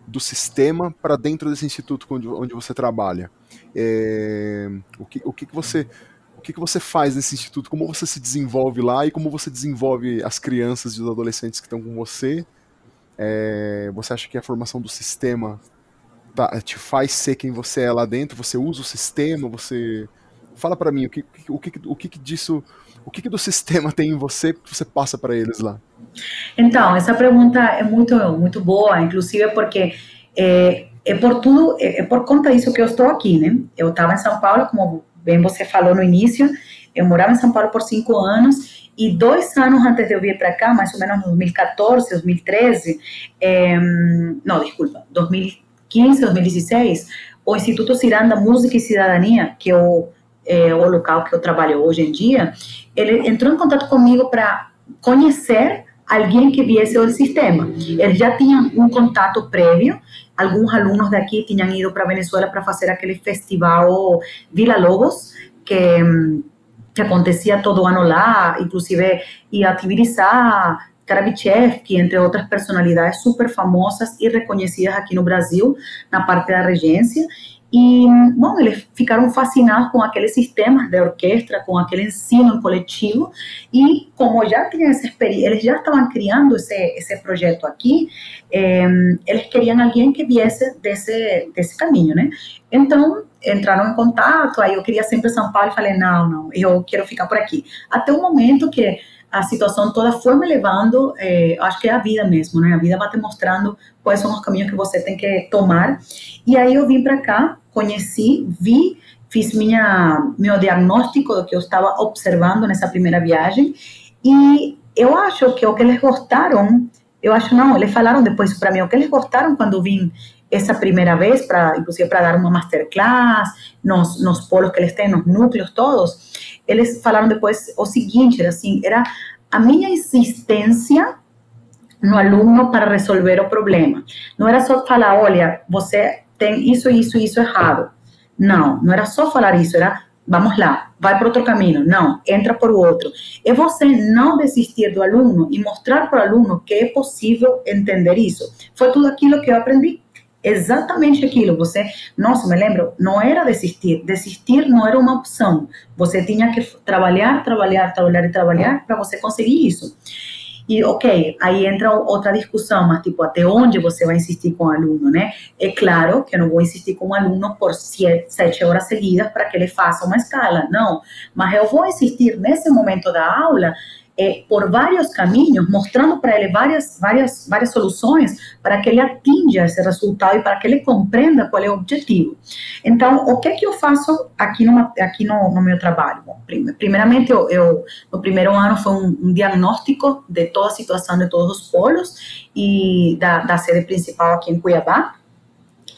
do sistema para dentro desse instituto onde, onde você trabalha? É, o que, o que, que você o que, que você faz nesse instituto? Como você se desenvolve lá e como você desenvolve as crianças e os adolescentes que estão com você? É, você acha que a formação do sistema tá, te faz ser quem você é lá dentro? Você usa o sistema? Você Fala para mim o que, o que, o que disso, o que, do sistema tem em você que você passa para eles lá? Então, essa pergunta é muito, muito boa, inclusive porque é, é por tudo, é, é por conta disso que eu estou aqui, né? Eu estava em São Paulo, como bem você falou no início, eu morava em São Paulo por cinco anos e dois anos antes de eu vir para cá, mais ou menos 2014, 2013, é, não, desculpa, 2015, 2016, o Instituto Ciranda Música e Cidadania, que eu é, o local que eu trabalho hoje em dia, ele entrou em contato comigo para conhecer alguém que viesse do sistema. Eles já tinham um contato prévio, alguns alunos daqui tinham ido para Venezuela para fazer aquele festival Vila Lobos, que, que acontecia todo ano lá, inclusive ia atividizar Karabichevski, entre outras personalidades super famosas e reconhecidas aqui no Brasil, na parte da regência. E, bom, eles ficaram fascinados com aqueles sistemas de orquestra, com aquele ensino coletivo, e como já tinham essa experiência, eles já estavam criando esse, esse projeto aqui, eh, eles queriam alguém que viesse desse, desse caminho, né? Então, entraram em contato, aí eu queria sempre São Paulo, e falei, não, não, eu quero ficar por aqui. Até o momento que a situação toda foi me levando, é, acho que é a vida mesmo, né? A vida vai te mostrando quais são os caminhos que você tem que tomar. E aí eu vim para cá, conheci, vi, fiz minha meu diagnóstico do que eu estava observando nessa primeira viagem e eu acho que o que eles gostaram, eu acho não, eles falaram depois para mim o que eles gostaram quando vim essa primeira vez para inclusive para dar uma masterclass nos, nos polos que eles têm, nos núcleos todos eles falaram depois o seguinte, era assim, era a minha insistência no aluno para resolver o problema. Não era só falar, olha, você tem isso, isso, isso errado. Não, não era só falar isso, era vamos lá, vai para outro caminho. Não, entra por outro. É você não desistir do aluno e mostrar para o aluno que é possível entender isso. Foi tudo aquilo que eu aprendi exatamente aquilo. Você, nossa, me lembro, não era desistir. Desistir não era uma opção. Você tinha que trabalhar, trabalhar, trabalhar e trabalhar para você conseguir isso. E, ok, aí entra outra discussão, mas tipo, até onde você vai insistir com o aluno, né? É claro que eu não vou insistir com o aluno por sete, horas seguidas para que ele faça uma escala, não. Mas eu vou insistir nesse momento da aula é, por vários caminhos, mostrando para ele várias, várias, várias soluções para que ele atinja esse resultado e para que ele compreenda qual é o objetivo. Então, o que é que eu faço aqui, numa, aqui no, no meu trabalho? Bom, primeiramente, eu, eu, no primeiro ano foi um, um, diagnóstico de toda a situação de todos os polos e da, da sede principal aqui em Cuiabá,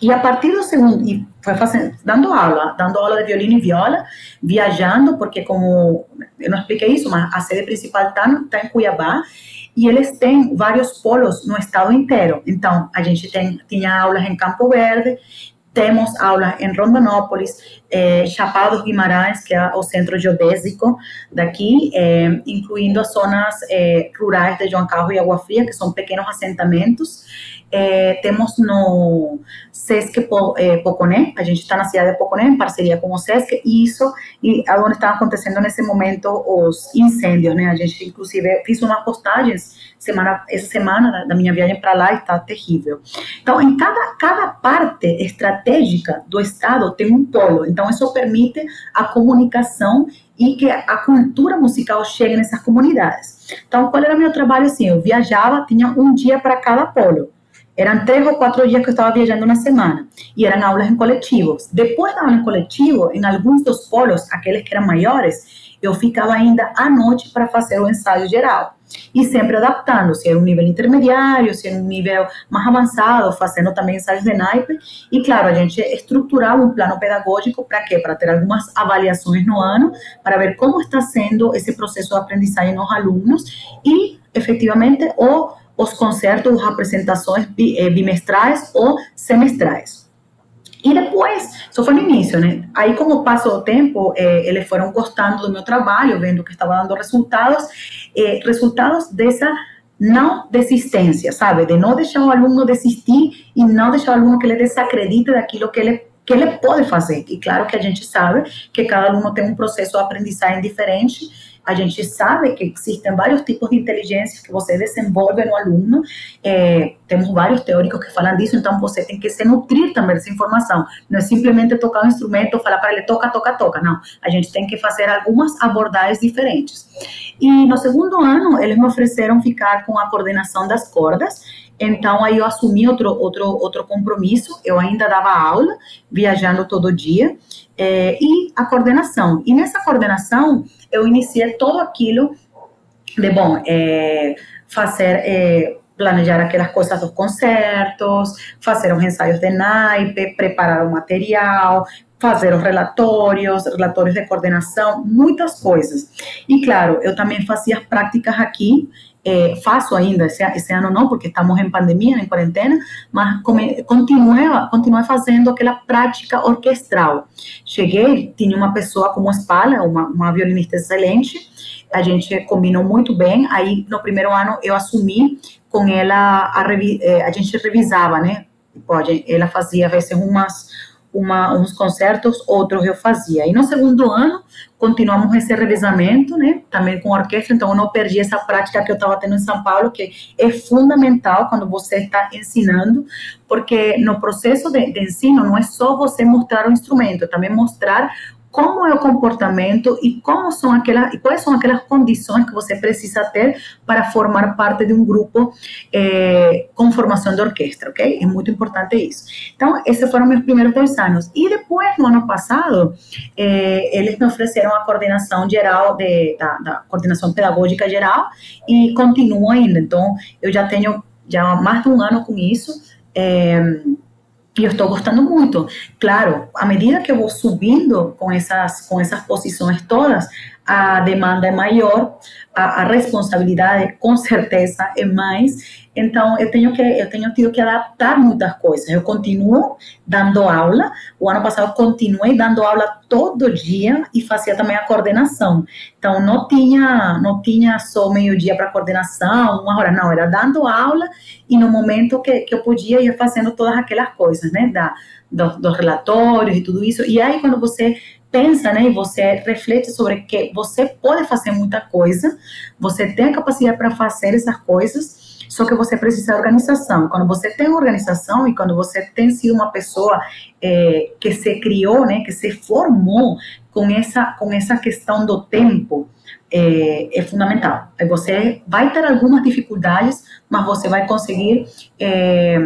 e a partir do segundo, e foi fazendo, dando aula, dando aula de violino e viola, viajando, porque como, eu não expliquei isso, mas a sede principal está tá em Cuiabá, e eles têm vários polos no estado inteiro. Então, a gente tem, tinha aulas em Campo Verde, temos aulas em Rondonópolis, eh, Chapados Guimarães, que é o centro geodésico daqui, eh, incluindo as zonas eh, rurais de João Carro e Água Fria, que são pequenos assentamentos, é, temos no Sesc é, Poconé, a gente está na cidade de Poconé, em parceria com o Sesc, e isso, e onde estão acontecendo nesse momento os incêndios, né? A gente, inclusive, fiz umas postagens semana, essa semana da minha viagem para lá e está terrível. Então, em cada, cada parte estratégica do Estado tem um polo, então isso permite a comunicação e que a cultura musical chegue nessas comunidades. Então, qual era o meu trabalho? Assim, eu viajava, tinha um dia para cada polo. Eram três ou quatro dias que eu estava viajando na semana e eram aulas em coletivos. Depois da aula em coletivo, em alguns dos polos, aqueles que eram maiores, eu ficava ainda à noite para fazer o ensaio geral. E sempre adaptando, se era um nível intermediário, se era um nível mais avançado, fazendo também ensaios de naipe. E, claro, a gente estruturava um plano pedagógico para quê? Para ter algumas avaliações no ano, para ver como está sendo esse processo de aprendizagem nos alunos e, efetivamente, o os concertos, apresentações eh, bimestrais ou semestrais. E depois, isso foi no início, né? Aí, como passou o tempo, eh, eles foram gostando do meu trabalho, vendo que estava dando resultados, eh, resultados dessa não desistência, sabe? De não deixar o aluno desistir e não deixar o aluno que ele desacredite daquilo que ele que ele pode fazer. E claro que a gente sabe que cada aluno tem um processo de aprendizagem diferente a gente sabe que existem vários tipos de inteligência que você desenvolve no aluno. É, temos vários teóricos que falam disso, então você tem que se nutrir também dessa informação. Não é simplesmente tocar um instrumento ou falar para ele toca, toca, toca. Não. A gente tem que fazer algumas abordagens diferentes. E no segundo ano, eles me ofereceram ficar com a coordenação das cordas. Então, aí eu assumi outro, outro, outro compromisso. Eu ainda dava aula, viajando todo dia, é, e a coordenação. E nessa coordenação, eu iniciei todo aquilo de, bom, é, fazer, é, planejar aquelas coisas dos concertos, fazer os ensaios de naipe, preparar o material, fazer os relatórios, relatórios de coordenação, muitas coisas. E claro, eu também fazia práticas aqui, é, faço ainda, esse, esse, ano não, porque estamos em pandemia, em quarentena, mas come, continuei, fazendo aquela prática orquestral. Cheguei, tinha uma pessoa como espalha, uma, uma violinista excelente, a gente combinou muito bem, aí no primeiro ano eu assumi com ela, a, é, a gente revisava, né, ela fazia às vezes umas uma, uns concertos, outros eu fazia. E no segundo ano, continuamos esse revezamento, né, também com orquestra, então eu não perdi essa prática que eu estava tendo em São Paulo, que é fundamental quando você está ensinando, porque no processo de, de ensino não é só você mostrar o instrumento, é também mostrar como é o comportamento e como são aquelas, e quais são aquelas condições que você precisa ter para formar parte de um grupo é, com formação de orquestra, ok? É muito importante isso. Então, esses foram meus primeiros dois anos. E depois, no ano passado, eles me ofereceram a coordenação geral, de, da, da coordenação pedagógica geral, e continuo ainda. Então, eu já tenho já mais de um ano com isso. É, e eu estou gostando muito. Claro, à medida que eu vou subindo com essas, com essas posições todas, a demanda é maior, a, a, responsabilidade com certeza é mais. Então eu tenho que eu tenho tido que adaptar muitas coisas. Eu continuo dando aula. O ano passado continuei dando aula todo dia e fazia também a coordenação. Então não tinha não tinha só meio dia para coordenação, uma hora não, era dando aula e no momento que, que eu podia ir fazendo todas aquelas coisas, né, da dos, dos relatórios e tudo isso. E aí quando você pensa, né, e você reflete sobre que você pode fazer muita coisa, você tem a capacidade para fazer essas coisas, só que você precisa de organização. Quando você tem organização e quando você tem sido uma pessoa é, que se criou, né, que se formou com essa com essa questão do tempo, é, é fundamental. Você vai ter algumas dificuldades, mas você vai conseguir é,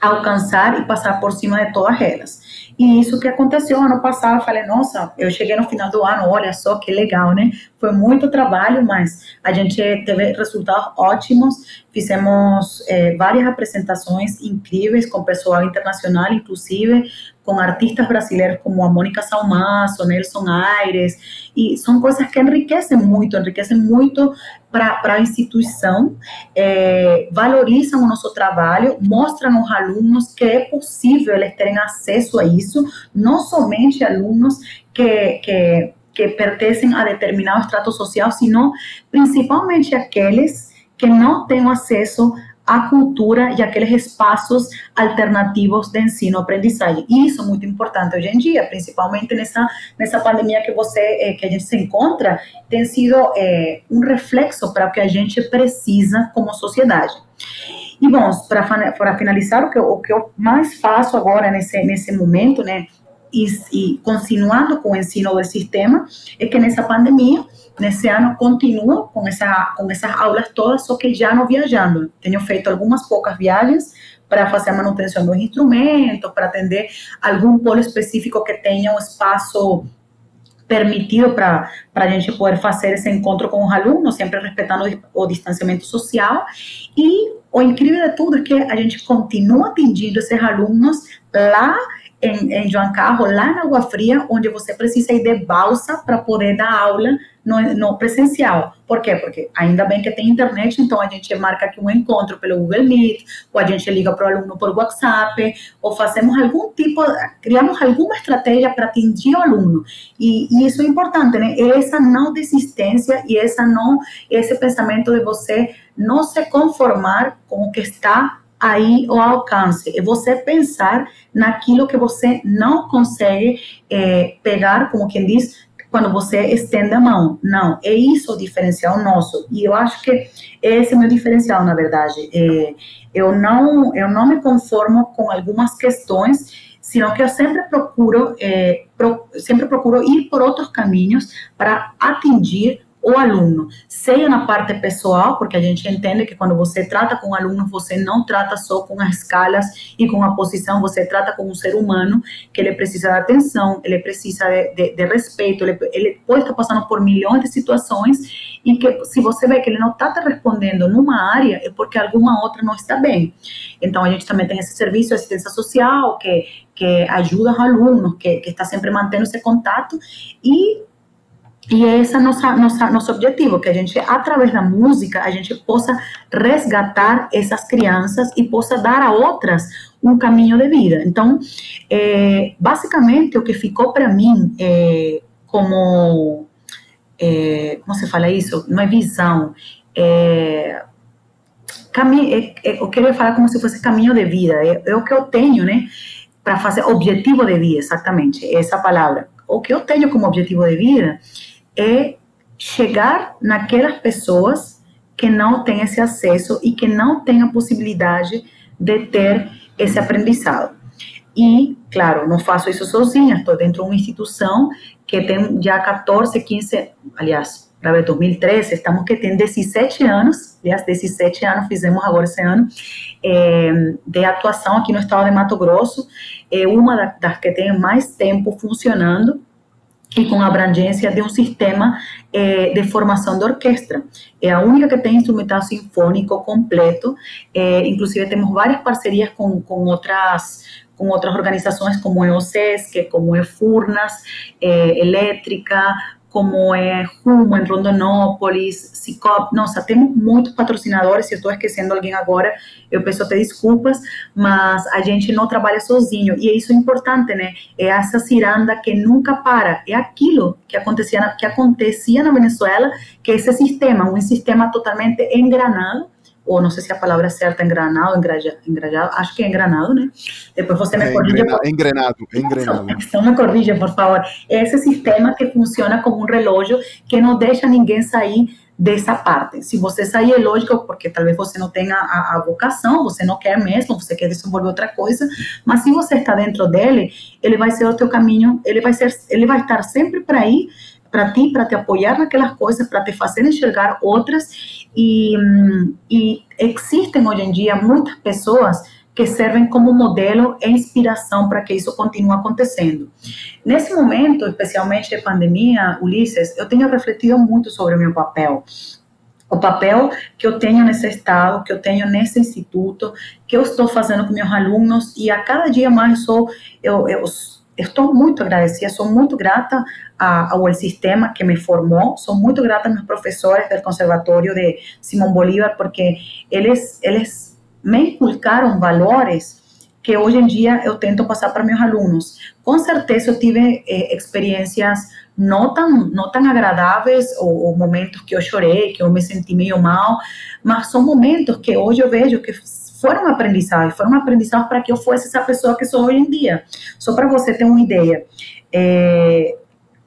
alcançar e passar por cima de todas elas. E isso que aconteceu ano passado, eu falei, nossa, eu cheguei no final do ano, olha só que legal, né? Foi muito trabalho, mas a gente teve resultados ótimos. Fizemos é, várias apresentações incríveis com pessoal internacional, inclusive com artistas brasileiros como a Mônica Salmazo, Nelson Aires, e são coisas que enriquecem muito, enriquecem muito para a instituição, é, valorizam o nosso trabalho, mostram aos alunos que é possível eles terem acesso a isso, não somente alunos que, que, que pertencem a determinado estrato social, sino principalmente aqueles que não têm acesso a cultura e aqueles espaços alternativos de ensino-aprendizagem. E isso é muito importante hoje em dia, principalmente nessa, nessa pandemia que você eh, que a gente se encontra, tem sido eh, um reflexo para o que a gente precisa como sociedade. E, bom, para finalizar, o que, o que eu mais faço agora nesse, nesse momento, né, e, e continuando com o ensino do sistema, é que nessa pandemia Nesse ano continuo com, essa, com essas aulas todas, só que já não viajando. Tenho feito algumas poucas viagens para fazer a manutenção dos instrumentos, para atender algum polo específico que tenha um espaço permitido para a gente poder fazer esse encontro com os alunos, sempre respeitando o, o distanciamento social. E o incrível de tudo é que a gente continua atingindo esses alunos lá em, em João Carro, lá na Água Fria, onde você precisa ir de balsa para poder dar aula no, no, presencial. Por quê? Porque ainda bem que tem internet, então a gente marca aqui um encontro pelo Google Meet, ou a gente liga para o aluno por WhatsApp, ou fazemos algum tipo, criamos alguma estratégia para atingir o aluno. E, e, isso é importante, né? Essa não desistência e essa não, esse pensamento de você não se conformar com o que está aí ao alcance. É você pensar naquilo que você não consegue é, pegar, como quem diz, quando você estende a mão. Não, é isso o diferencial nosso. E eu acho que esse é o meu diferencial, na verdade. É, eu, não, eu não me conformo com algumas questões, senão que eu sempre procuro, é, pro, sempre procuro ir por outros caminhos para atingir o aluno, seja na parte pessoal, porque a gente entende que quando você trata com alunos, você não trata só com as escalas e com a posição, você trata com um ser humano que ele precisa de atenção, ele precisa de, de, de respeito, ele, ele, pode estar passando por milhões de situações e que se você vê que ele não está te respondendo numa área, é porque alguma outra não está bem. Então, a gente também tem esse serviço de assistência social que, que ajuda os alunos, que, que está sempre mantendo esse contato e e esse é nossa, nossa, nosso objetivo, que a gente, através da música, a gente possa resgatar essas crianças e possa dar a outras um caminho de vida. Então, é, basicamente, o que ficou para mim é, como, é, como se fala isso? Não é visão, é, é, é, eu queria falar como se fosse caminho de vida, é, é o que eu tenho, né, para fazer objetivo de vida, exatamente, essa palavra. O que eu tenho como objetivo de vida é chegar naquelas pessoas que não têm esse acesso e que não têm a possibilidade de ter esse aprendizado. E, claro, não faço isso sozinha, estou dentro de uma instituição que tem já 14, 15, aliás, para ver 2013, estamos que tem 17 anos, aliás, 17 anos fizemos agora esse ano, é, de atuação aqui no estado de Mato Grosso, é uma das que tem mais tempo funcionando, e com abrangência de um sistema eh, de formação de orquestra. É a única que tem instrumental sinfônico completo, eh, inclusive temos várias parcerias com, com outras com outras organizações como é o SESC, como é Furnas, eh, Elétrica, como é Rumo em Rondonópolis, Cicop. Nossa, temos muitos patrocinadores. Se eu estou esquecendo alguém agora, eu peço até desculpas, mas a gente não trabalha sozinho. E isso é importante, né? É essa ciranda que nunca para. É aquilo que acontecia na, que acontecia na Venezuela, que é esse sistema, um sistema totalmente engranado, ou não sei se a palavra certa é engranado, engrajado, engrajado, acho que é engranado, né? Depois você me é corrige. Engrenado, engrenado, engrenado. Então me corrija, por favor. É esse sistema que funciona como um relógio que não deixa ninguém sair dessa parte. Se você sair, é lógico, porque talvez você não tenha a, a, vocação, você não quer mesmo, você quer desenvolver outra coisa, mas se você está dentro dele, ele vai ser o teu caminho, ele vai ser, ele vai estar sempre para ir para ti, para te apoiar naquelas coisas, para te fazer enxergar outras. E, e existem hoje em dia muitas pessoas que servem como modelo e inspiração para que isso continue acontecendo. Nesse momento, especialmente de pandemia, Ulisses, eu tenho refletido muito sobre o meu papel. O papel que eu tenho nesse estado, que eu tenho nesse instituto, que eu estou fazendo com meus alunos, e a cada dia mais sou, eu, eu estou muito agradecida, sou muito grata ao sistema que me formou, sou muito grata a meus professores do Conservatório de Simão Bolívar, porque eles, eles me inculcaram valores que hoje em dia eu tento passar para meus alunos. Com certeza eu tive eh, experiências não tão, não agradáveis, ou, momentos que eu chorei, que eu me senti meio mal, mas são momentos que hoje eu vejo que foram aprendizados, foram aprendizados para que eu fosse essa pessoa que sou hoje em dia. Só para você ter uma ideia, é,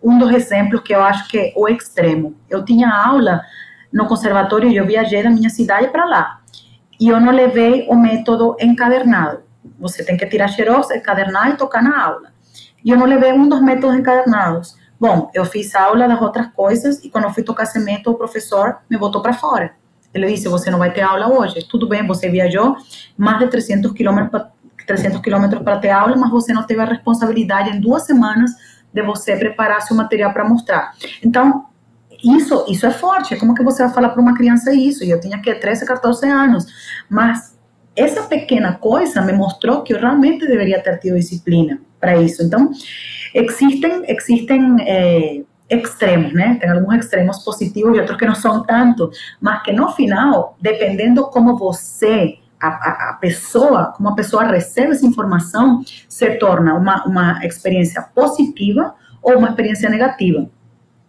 um dos exemplos que eu acho que é o extremo. Eu tinha aula no conservatório e eu viajei da minha cidade para lá. E eu não levei o método encadernado. Você tem que tirar xerox, encadernar e tocar na aula. E eu não levei um dos métodos encadernados. Bom, eu fiz aula das outras coisas e quando eu fui tocar esse método, o professor me botou para fora. Ele disse: Você não vai ter aula hoje. Tudo bem, você viajou mais de 300 quilômetros 300 quilômetros para ter aula, mas você não teve a responsabilidade em duas semanas de você preparar seu material para mostrar. Então, isso, isso é forte. Como que você vai falar para uma criança isso? E eu tinha que 13, 14 anos. Mas essa pequena coisa me mostrou que eu realmente deveria ter tido disciplina para isso. Então, existem, existem é, extremos, né? Tem alguns extremos positivos e outros que não são tanto, mas que no final, dependendo como você, a, a, a pessoa, como a pessoa recebe essa informação, se torna uma, uma experiência positiva ou uma experiência negativa.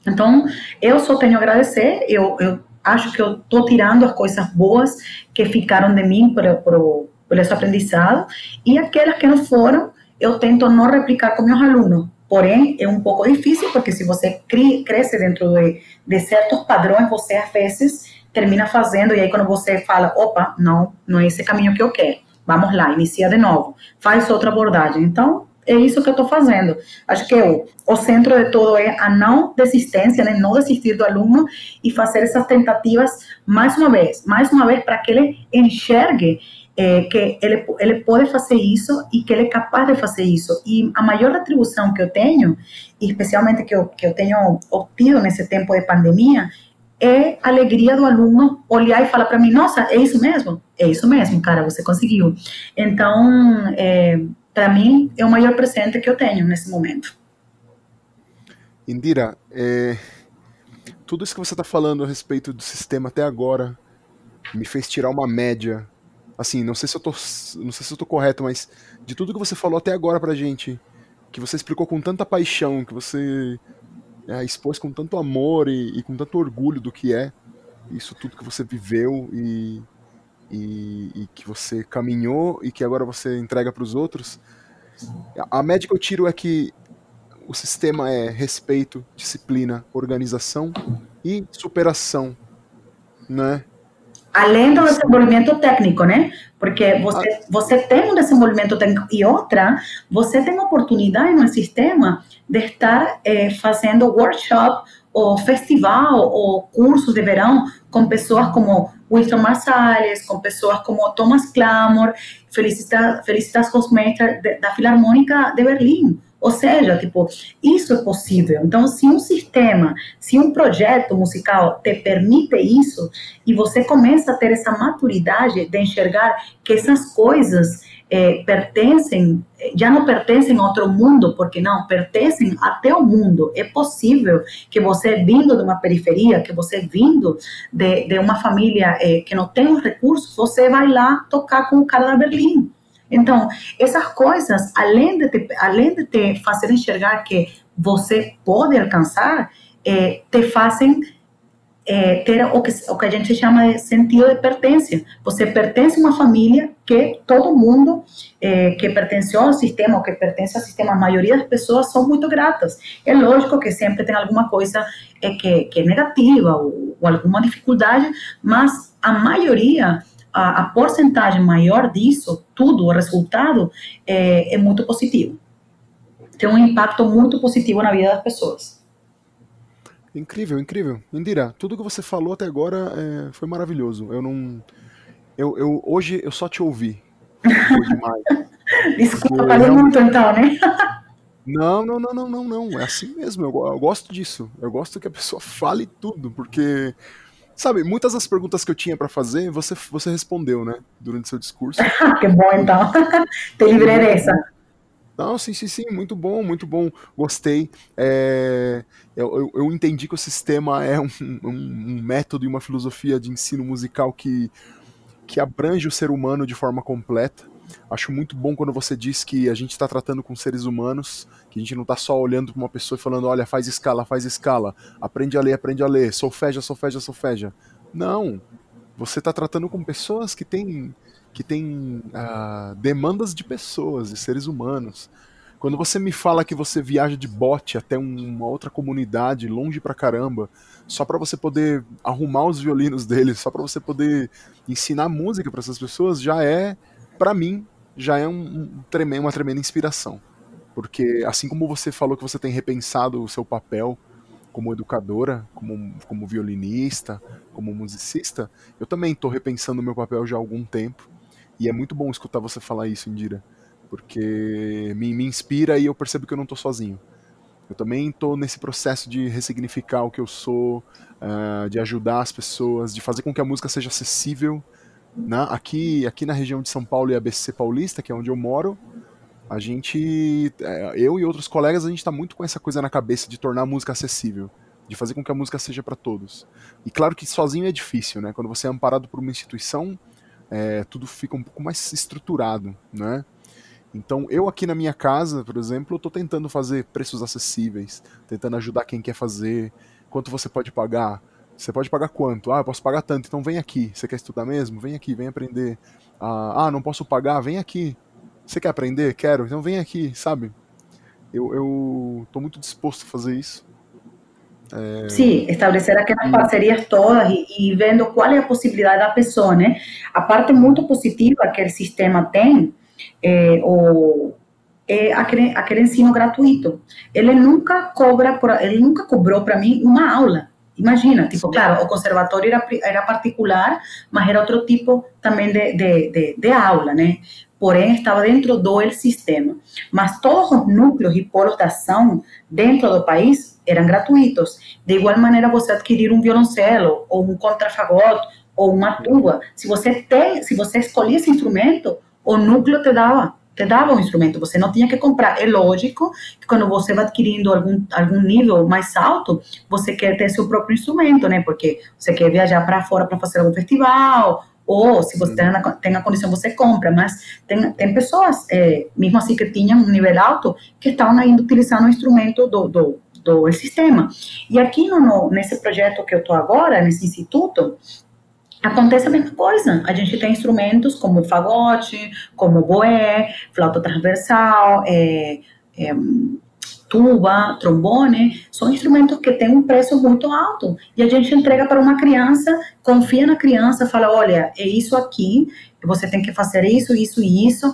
Então, eu só tenho a agradecer, eu, eu acho que eu estou tirando as coisas boas que ficaram de mim por, por, por esse aprendizado, e aquelas que não foram, eu tento não replicar com meus alunos, Porém, é um pouco difícil, porque se você cresce dentro de, de certos padrões, você às vezes termina fazendo, e aí quando você fala, opa, não, não é esse caminho que eu quero, vamos lá, inicia de novo, faz outra abordagem. Então, é isso que eu estou fazendo. Acho que o, o centro de tudo é a não desistência, né? não desistir do aluno e fazer essas tentativas mais uma vez, mais uma vez, para que ele enxergue é, que ele, ele pode fazer isso e que ele é capaz de fazer isso. E a maior retribuição que eu tenho, especialmente que eu, que eu tenho obtido nesse tempo de pandemia, é a alegria do aluno olhar e falar para mim: nossa, é isso mesmo? É isso mesmo, cara, você conseguiu. Então, é, para mim, é o maior presente que eu tenho nesse momento. Indira, é, tudo isso que você está falando a respeito do sistema até agora me fez tirar uma média. Assim, não sei se eu tô, não sei se eu tô correto, mas de tudo que você falou até agora pra gente, que você explicou com tanta paixão, que você é, expôs com tanto amor e, e, com tanto orgulho do que é isso tudo que você viveu e, e, e que você caminhou e que agora você entrega para os outros. A média que eu tiro é que o sistema é respeito, disciplina, organização e superação, né? Além do desenvolvimento técnico, né? Porque você, ah. você tem um desenvolvimento técnico e outra, você tem oportunidade no sistema de estar eh, fazendo workshop ou festival ou cursos de verão com pessoas como Winston Marsalis, com pessoas como Thomas Clamor, Felicitas, Felicitas da Filarmônica de Berlim. Ou seja, tipo, isso é possível. Então, se um sistema, se um projeto musical te permite isso, e você começa a ter essa maturidade de enxergar que essas coisas eh, pertencem, já não pertencem a outro mundo, porque não, pertencem até o mundo. É possível que você, vindo de uma periferia, que você, vindo de, de uma família eh, que não tem os recursos, você vai lá tocar com o cara da Berlim. Então, essas coisas, além de te, além de te fazer enxergar que você pode alcançar, eh, te fazem é, ter o que, o que a gente chama de sentido de pertença. Você pertence a uma família que todo mundo é, que pertenceu ao sistema, ou que pertence ao sistema, a maioria das pessoas são muito gratas. É lógico que sempre tem alguma coisa é, que, que é negativa ou, ou alguma dificuldade, mas a maioria a, a, porcentagem maior disso, tudo, o resultado, é, é, muito positivo. Tem um impacto muito positivo na vida das pessoas. Incrível, incrível. Indira, tudo que você falou até agora é, foi maravilhoso. Eu não. Eu, eu, hoje eu só te ouvi. Foi demais. Desculpa, falei muito então, né? Não, não, não, não, não, não. É assim mesmo. Eu, eu, gosto disso. Eu gosto que a pessoa fale tudo, porque, sabe, muitas das perguntas que eu tinha para fazer, você, você respondeu, né? Durante seu discurso. que bom, então. Te livrei. Não, sim, sim, sim, muito bom, muito bom, gostei. É, eu, eu, eu, entendi que o sistema é um, um, um, método e uma filosofia de ensino musical que, que abrange o ser humano de forma completa. Acho muito bom quando você diz que a gente está tratando com seres humanos, que a gente não está só olhando para uma pessoa e falando, olha, faz escala, faz escala, aprende a ler, aprende a ler, solfeja, solfeja, solfeja. Não, você está tratando com pessoas que têm que tem uh, demandas de pessoas, de seres humanos. Quando você me fala que você viaja de bote até uma outra comunidade, longe pra caramba, só para você poder arrumar os violinos deles, só para você poder ensinar música para essas pessoas, já é, para mim, já é um, um uma tremenda inspiração. Porque assim como você falou que você tem repensado o seu papel como educadora, como, como violinista, como musicista, eu também estou repensando o meu papel já há algum tempo. E é muito bom escutar você falar isso, Indira, porque me, me inspira e eu percebo que eu não estou sozinho. Eu também estou nesse processo de ressignificar o que eu sou, uh, de ajudar as pessoas, de fazer com que a música seja acessível. Né? Aqui, aqui na região de São Paulo e ABC Paulista, que é onde eu moro, a gente, é, eu e outros colegas, a gente está muito com essa coisa na cabeça de tornar a música acessível, de fazer com que a música seja para todos. E claro que sozinho é difícil, né? Quando você é amparado por uma instituição, é, tudo fica um pouco mais estruturado, né? Então, eu aqui na minha casa, por exemplo, estou tentando fazer preços acessíveis, tentando ajudar quem quer fazer. Quanto você pode pagar? Você pode pagar quanto? Ah, eu posso pagar tanto, então vem aqui. Você quer estudar mesmo? Vem aqui, vem aprender. Ah, ah não posso pagar? Vem aqui. Você quer aprender? Quero, então vem aqui, sabe? Eu, eu tô muito disposto a fazer isso. É... Sim, estabelecer aquelas parcerias todas e, e, vendo qual é a possibilidade da pessoa, né? A parte muito positiva que o sistema tem, é, o, é aquele, aquele ensino gratuito. Ele nunca cobra, por, ele nunca cobrou para mim uma aula. Imagina, tipo, claro, o conservatório era, era particular, mas era outro tipo também de, de, de, de aula, né? Porém, estava dentro do sistema. Mas todos os núcleos e polos de ação dentro do país eram gratuitos. De igual maneira, você adquirir um violoncelo, ou um contrafagote, ou uma tuba. Se você tem, se você escolhia esse instrumento, o núcleo te dava te dava um instrumento, você não tinha que comprar. É lógico que quando você vai adquirindo algum, algum nível mais alto, você quer ter seu próprio instrumento, né? Porque você quer viajar para fora para fazer algum festival, ou se você tem, a, tem a condição, você compra. Mas tem, tem pessoas, é, mesmo assim que tinham um nível alto, que estavam ainda utilizando o instrumento do, do, do sistema. E aqui no, no, nesse projeto que eu estou agora, nesse instituto, acontece a mesma coisa. A gente tem instrumentos como fagote, como boé, flauta transversal, é, é, tuba, trombone, são instrumentos que têm um preço muito alto. E a gente entrega para uma criança, confia na criança, fala, olha, é isso aqui, você tem que fazer isso, isso e isso,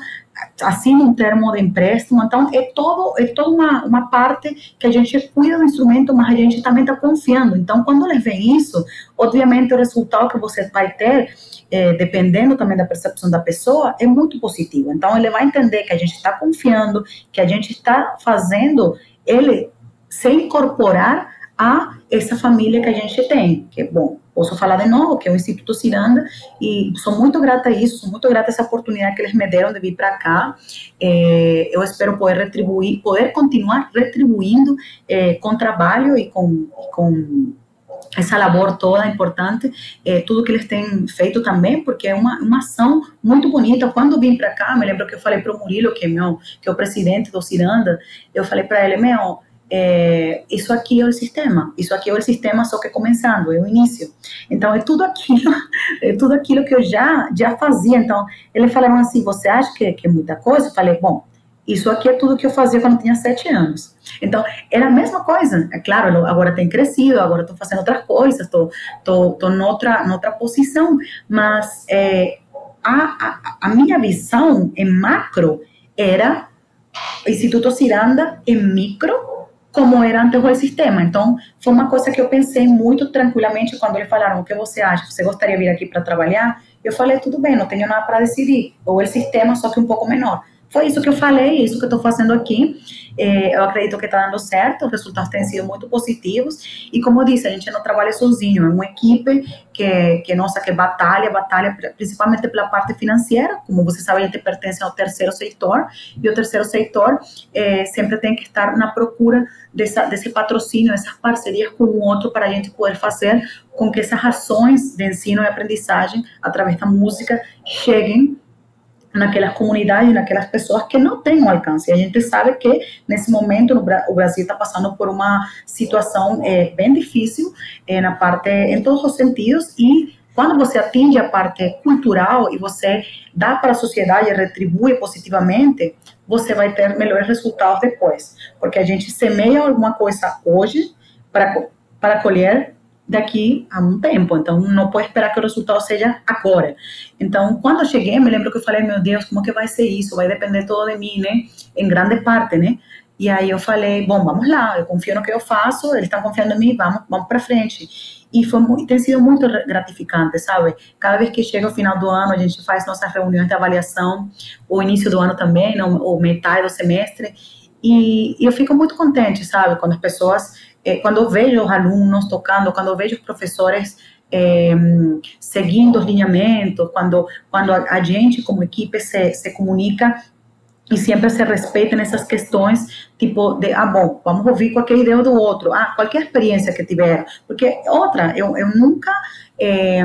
assina um termo de empréstimo, então é todo é toda uma, uma parte que a gente cuida do instrumento, mas a gente também está confiando. Então, quando eles veem isso, obviamente o resultado que você vai ter, é, dependendo também da percepção da pessoa, é muito positivo. Então, ele vai entender que a gente está confiando, que a gente está fazendo ele se incorporar a essa família que a gente tem, que é bom. Posso falar de novo, que é o Instituto Ciranda, e sou muito grata a isso, sou muito grata a essa oportunidade que eles me deram de vir para cá. É, eu espero poder retribuir, poder continuar retribuindo é, com trabalho e com, com essa labor toda importante, é, tudo que eles têm feito também, porque é uma, uma ação muito bonita. Quando vim para cá, me lembro que eu falei para o Murilo, que é, meu, que é o presidente do Ciranda, eu falei para ele, meu, é, isso aqui é o sistema, isso aqui é o sistema só que começando, é o início. Então é tudo aquilo, é tudo aquilo que eu já já fazia. Então eles falaram assim, você acha que, que é muita coisa? Eu falei, bom, isso aqui é tudo que eu fazia quando tinha sete anos. Então, era a mesma coisa. É claro, agora tem crescido, agora estou fazendo outras coisas, estou tô, tô, noutra, noutra posição, mas é, a, a, a minha visão em macro era Instituto Ciranda em micro como era antes o sistema. Então, foi uma coisa que eu pensei muito tranquilamente quando eles falaram: o que você acha? Você gostaria de vir aqui para trabalhar? Eu falei: tudo bem, não tenho nada para decidir. Ou o sistema, só que um pouco menor. Foi isso que eu falei, isso que eu estou fazendo aqui. É, eu acredito que está dando certo, os resultados têm sido muito positivos. E como eu disse, a gente não trabalha sozinho, é uma equipe que, que nossa, que batalha, batalha principalmente pela parte financeira. Como você sabe, a gente pertence ao terceiro setor, e o terceiro setor é, sempre tem que estar na procura dessa, desse patrocínio, dessas parcerias com o outro, para a gente poder fazer com que essas ações de ensino e aprendizagem, através da música, cheguem naquelas comunidades, naquelas pessoas que não têm um alcance. A gente sabe que nesse momento o Brasil está passando por uma situação é, bem difícil é, na parte, em todos os sentidos e quando você atinge a parte cultural e você dá para a sociedade e retribui positivamente, você vai ter melhores resultados depois, porque a gente semeia alguma coisa hoje para para colher daqui a um tempo. Então, não pode esperar que o resultado seja agora. Então, quando eu cheguei, me lembro que eu falei, meu Deus, como que vai ser isso? Vai depender todo de mim, né? Em grande parte, né? E aí eu falei, bom, vamos lá, eu confio no que eu faço, eles estão confiando em mim, vamos, vamos para frente. E foi muito, tem sido muito gratificante, sabe? Cada vez que chega o final do ano, a gente faz nossas reuniões de avaliação, o início do ano também, ou metade do semestre, e, e eu fico muito contente, sabe? Quando as pessoas eh, quando eu vejo os alunos tocando, quando eu vejo os professores eh, seguindo os lineamentos, quando, quando a, a, gente, como equipe, se, se comunica e sempre se respeita nessas questões, tipo, de, ah, bom, vamos ouvir qualquer ideia do outro, ah, qualquer experiência que tiver, porque, outra, eu, eu nunca eh,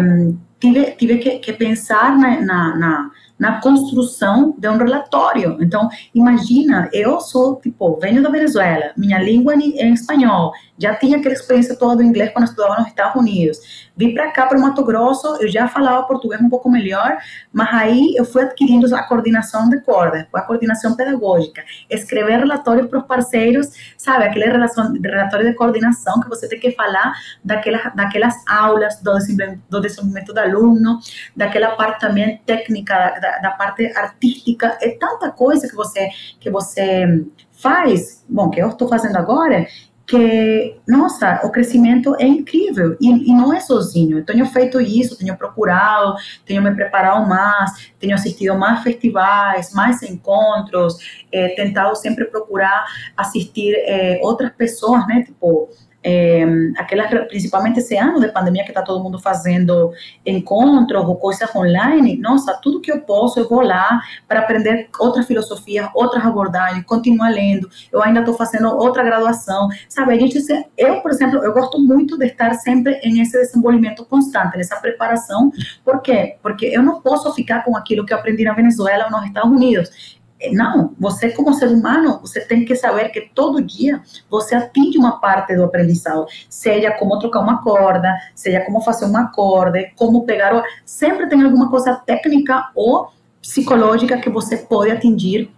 tive, tive que, que pensar na, na, na na construção de um relatório. Então, imagina, eu sou, tipo, venho da Venezuela, minha língua é espanhol, já tinha aquela experiência toda do inglês quando estudava nos Estados Unidos. Vim para cá, para o Mato Grosso, eu já falava português um pouco melhor, mas aí eu fui adquirindo a coordenação de cordas, a coordenação pedagógica, escrever relatórios para os parceiros, sabe, aquele relação, relatório de coordenação que você tem que falar daquelas, daquelas aulas, do desenvolvimento do, aluno, daquela parte também técnica da, da, parte artística, é tanta coisa que você, que você faz, bom, que eu estou fazendo agora, que, nossa, o crescimento é incrível e, e, não é sozinho. Eu tenho feito isso, tenho procurado, tenho me preparado mais, tenho assistido mais festivais, mais encontros, eh, tentado sempre procurar assistir eh, outras pessoas, né, tipo é, aquelas, principalmente esse ano de pandemia que está todo mundo fazendo encontros ou coisas online, nossa, tudo que eu posso, eu vou lá para aprender outras filosofias, outras abordagens, continuar lendo. Eu ainda estou fazendo outra graduação, sabe? A gente, eu, por exemplo, eu gosto muito de estar sempre em esse desenvolvimento constante, nessa preparação. Por quê? Porque eu não posso ficar com aquilo que eu aprendi na Venezuela ou nos Estados Unidos não, você como ser humano, você tem que saber que todo dia você atinge uma parte do aprendizado, seja como trocar uma corda, seja como fazer um acorde, como pegar, sempre tem alguma coisa técnica ou psicológica que você pode atingir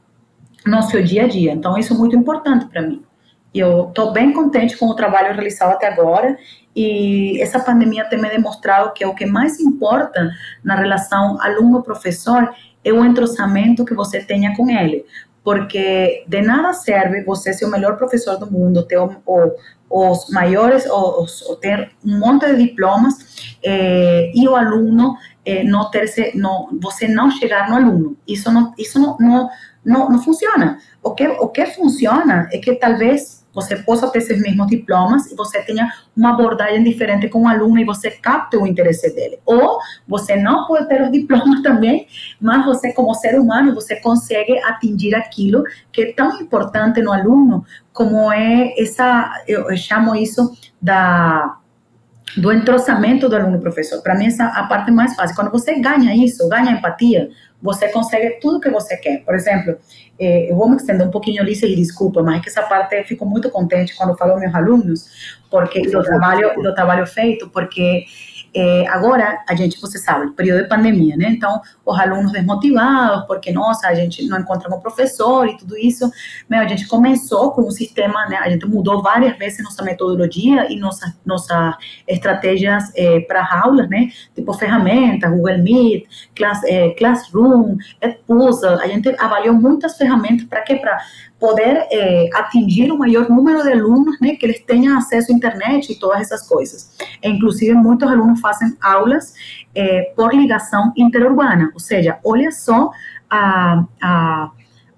no seu dia a dia. Então isso é muito importante para mim. Eu estou bem contente com o trabalho realizado até agora e essa pandemia tem me demonstrado que o que mais importa na relação aluno-professor é o entrosamento que você tenha com ele. Porque de nada serve você ser o melhor professor do mundo, ter o, o, os maiores, ter um monte de diplomas eh, e o aluno eh, não ter, não, você não chegar no aluno. Isso não, isso não, não, não, não funciona. O que, o que funciona é que talvez você possa ter esses mesmos diplomas e você tenha uma abordagem diferente com o aluno e você capte o interesse dele. Ou você não pode ter os diplomas também, mas você, como ser humano, você consegue atingir aquilo que é tão importante no aluno, como é essa, eu, chamo isso da do entrosamento do aluno-professor. Para mim, essa é a parte mais fácil. Quando você ganha isso, ganha empatia, você consegue tudo que você quer. Por exemplo, eh, eu vou me estender um pouquinho ali, e desculpa, mas é que essa parte eu fico muito contente quando falo aos meus alunos, porque do trabalho, do trabalho feito, porque é, agora, a gente, você sabe, período de pandemia, né? Então, os alunos desmotivados, porque, nossa, a gente não encontra um professor e tudo isso. Meu, a gente começou com um sistema, né? A gente mudou várias vezes nossa metodologia e nossas nossa estratégias é, para aulas, né? Tipo ferramentas, Google Meet, class, é, Classroom, Edpuzzle. A gente avaliou muitas ferramentas para quê? Para poder é, atingir o maior número de alunos, né, que eles tenham acesso à internet e todas essas coisas. Inclusive, muitos alunos fazem aulas é, por ligação interurbana, ou seja, olha só a, a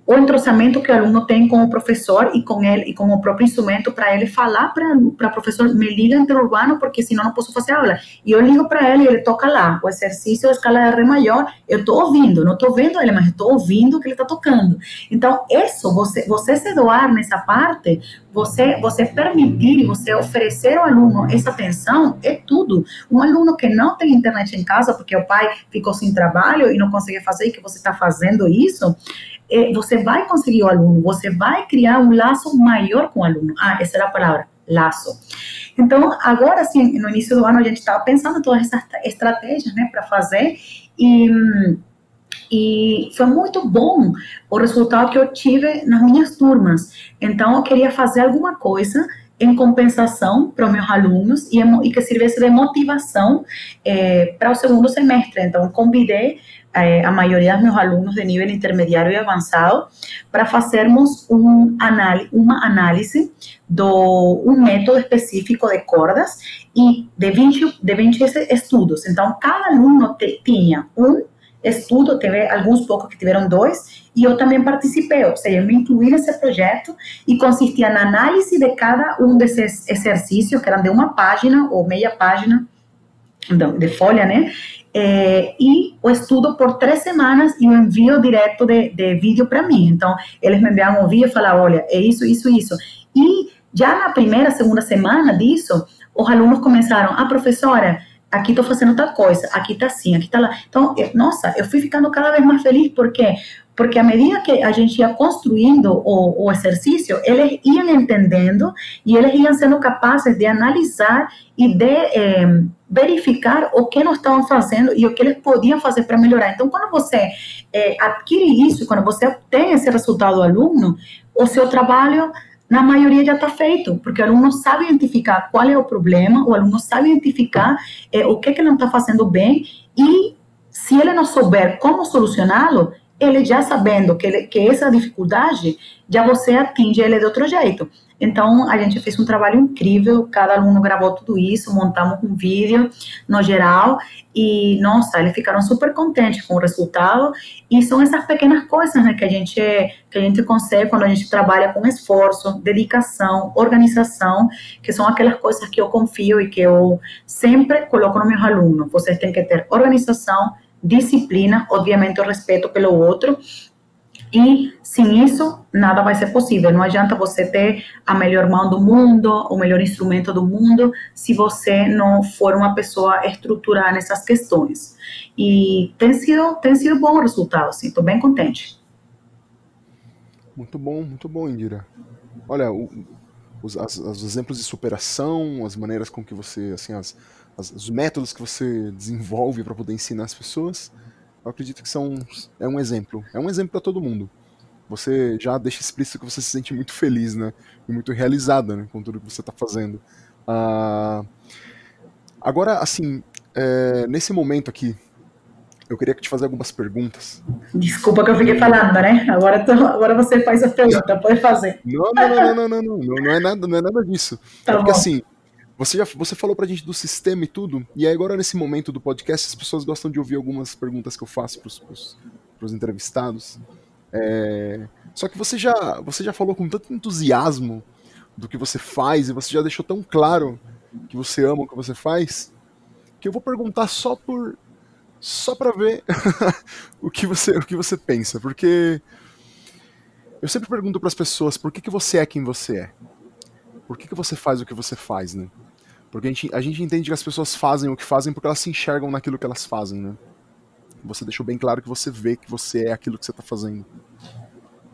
o entrosamento que o aluno tem com o professor e com ele e com o próprio instrumento para ele falar para o professor, me liga interurbano porque senão não posso fazer aula. E eu ligo para ele e ele toca lá, o exercício da escala de Ré maior, eu estou ouvindo, não estou vendo ele, mas estou ouvindo o que ele está tocando. Então, isso, você, você se doar nessa parte, você, você permitir, você oferecer ao aluno essa atenção, é tudo. Um aluno que não tem internet em casa porque o pai ficou sem trabalho e não consegue fazer, e que você está fazendo isso, é, você vai conseguir o aluno, você vai criar um laço maior com o aluno. Ah, essa era a palavra, laço. Então, agora sim, no início do ano a gente estava pensando todas essas estratégias, né, para fazer e e foi muito bom o resultado que eu tive nas minhas turmas. Então, eu queria fazer alguma coisa em compensação para os meus alunos e, e que servisse de motivação é, para o segundo semestre. Então, convidei é, a maioria dos meus alunos de nível intermediário e avançado para fazermos um uma análise do um método específico de cordas e de 20, de 20 estudos. Então, cada aluno te, tinha um estudo, teve alguns poucos que tiveram dois, e eu também participei, ou seja, eu me incluí nesse projeto e consistia na análise de cada um desses exercícios, que eram de uma página ou meia página de folha, né? E o estudo por três semanas e o envio direto de, de vídeo para mim. Então, eles me enviavam vídeo e falavam, olha, é isso, isso, isso. E já na primeira, segunda semana disso, os alunos começaram, ah, professora, aqui estou fazendo tal coisa, aqui está assim, aqui está lá. Então, eu, nossa, eu fui ficando cada vez mais feliz, porque porque à medida que a gente ia construindo o, o exercício, eles iam entendendo e eles iam sendo capazes de analisar e de eh, verificar o que não estavam fazendo e o que eles podiam fazer para melhorar. Então, quando você eh, adquire isso, quando você obtém esse resultado do aluno, o seu trabalho na maioria já está feito, porque o aluno sabe identificar qual é o problema, o aluno sabe identificar eh, o que, que não está fazendo bem e se ele não souber como solucioná-lo, ele já sabendo que, ele, que essa dificuldade, já você atinge ele de outro jeito. Então, a gente fez um trabalho incrível, cada aluno gravou tudo isso, montamos um vídeo no geral, e, nossa, eles ficaram super contentes com o resultado, e são essas pequenas coisas né, que, a gente, que a gente consegue quando a gente trabalha com esforço, dedicação, organização, que são aquelas coisas que eu confio e que eu sempre coloco nos meus alunos. Vocês têm que ter organização, disciplina, obviamente o respeito pelo outro, e sem isso, nada vai ser possível. Não adianta você ter a melhor mão do mundo, o melhor instrumento do mundo, se você não for uma pessoa estruturada nessas questões. E tem sido, tem sido bom o resultado, sim. Estou bem contente. Muito bom, muito bom, Indira. Olha, o, os, as, os exemplos de superação, as maneiras com que você, assim, as, as, os métodos que você desenvolve para poder ensinar as pessoas, eu acredito que são é um exemplo, é um exemplo para todo mundo. Você já deixa explícito que você se sente muito feliz, né, e muito realizada, né, com tudo que você está fazendo. Uh, agora, assim, é, nesse momento aqui, eu queria te fazer algumas perguntas. Desculpa que eu fiquei falando, né? Agora, tô, agora você faz a pergunta, pode fazer. Não, não, não, não, não, não, não, não é nada, não é nada disso. Tá é porque bom. assim, você já você falou pra gente do sistema e tudo, e aí agora nesse momento do podcast as pessoas gostam de ouvir algumas perguntas que eu faço pros, pros, pros entrevistados. É, só que você já, você já falou com tanto entusiasmo do que você faz e você já deixou tão claro que você ama o que você faz, que eu vou perguntar só por só para ver o que você o que você pensa, porque eu sempre pergunto para as pessoas por que, que você é quem você é. Por que, que você faz o que você faz, né? Porque a gente, a gente entende que as pessoas fazem o que fazem porque elas se enxergam naquilo que elas fazem, né? Você deixou bem claro que você vê que você é aquilo que você está fazendo.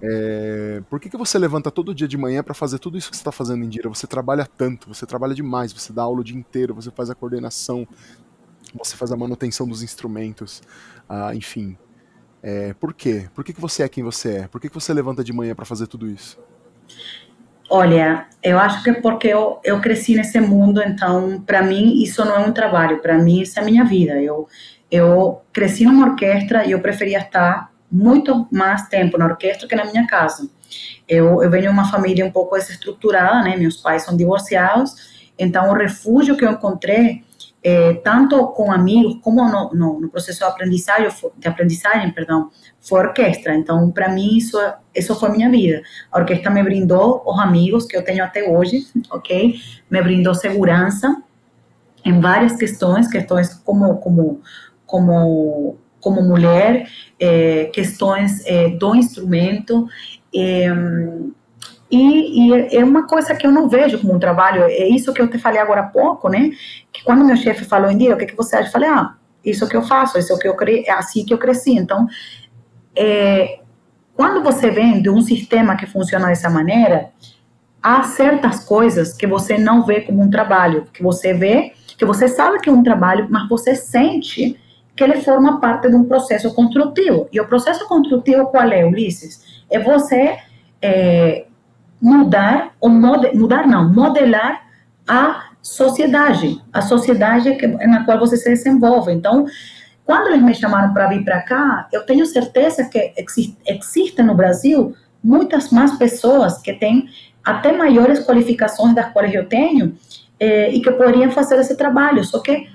É... Por que, que você levanta todo dia de manhã para fazer tudo isso que você está fazendo, Indira? Você trabalha tanto, você trabalha demais, você dá aula o dia inteiro, você faz a coordenação, você faz a manutenção dos instrumentos, ah, enfim. É... Por quê? Por que, que você é quem você é? Por que, que você levanta de manhã para fazer tudo isso? Olha, eu acho que é porque eu, eu cresci nesse mundo, então, para mim, isso não é um trabalho, para mim, isso é a minha vida. Eu, eu cresci numa orquestra e eu preferia estar muito mais tempo na orquestra que na minha casa. Eu, eu venho de uma família um pouco desestruturada, né? Meus pais são divorciados, então o refúgio que eu encontrei é, tanto com amigos como no, no, no, processo de aprendizagem, de aprendizagem, perdão, foi orquestra. Então, para mim, isso, isso foi minha vida. A orquestra me brindou os amigos que eu tenho até hoje, ok? Me brindou segurança em várias questões, questões como, como, como, como mulher, é, questões é, do instrumento, e, e, é uma coisa que eu não vejo como um trabalho, é isso que eu te falei agora há pouco, né? Que quando meu chefe falou em dia, o que, que você acha? Eu falei, ah, isso que eu faço, isso que eu cre... é assim que eu cresci. Então, é, quando você vem de um sistema que funciona dessa maneira, há certas coisas que você não vê como um trabalho, que você vê, que você sabe que é um trabalho, mas você sente que ele forma parte de um processo construtivo. E o processo construtivo qual é, Ulisses? É você é, mudar, ou mode, mudar não, modelar a sociedade, a sociedade que, na qual você se desenvolve. Então, quando eles me chamaram para vir para cá, eu tenho certeza que existe, existe no Brasil muitas mais pessoas que têm até maiores qualificações das quais eu tenho eh, e que poderiam fazer esse trabalho, só que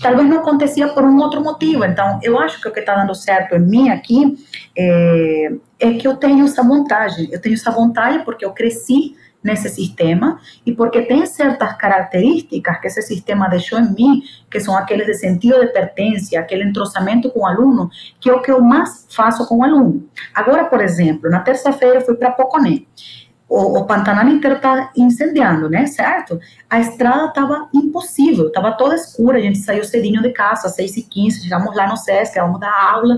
talvez não acontecia por um outro motivo. Então, eu acho que o que está dando certo em mim aqui é, é, que eu tenho essa vontade. Eu tenho essa vontade porque eu cresci nesse sistema e porque tem certas características que esse sistema deixou em mim, que são aqueles de sentido de pertença, aquele entrosamento com o aluno, que é o que eu mais faço com o aluno. Agora, por exemplo, na terça-feira eu fui para Poconé o, o Pantanal inteiro está incendiando, né, certo? A estrada estava impossível, estava toda escura, a gente saiu cedinho de casa, às 6h15, chegamos lá no SESC, vamos dar aula.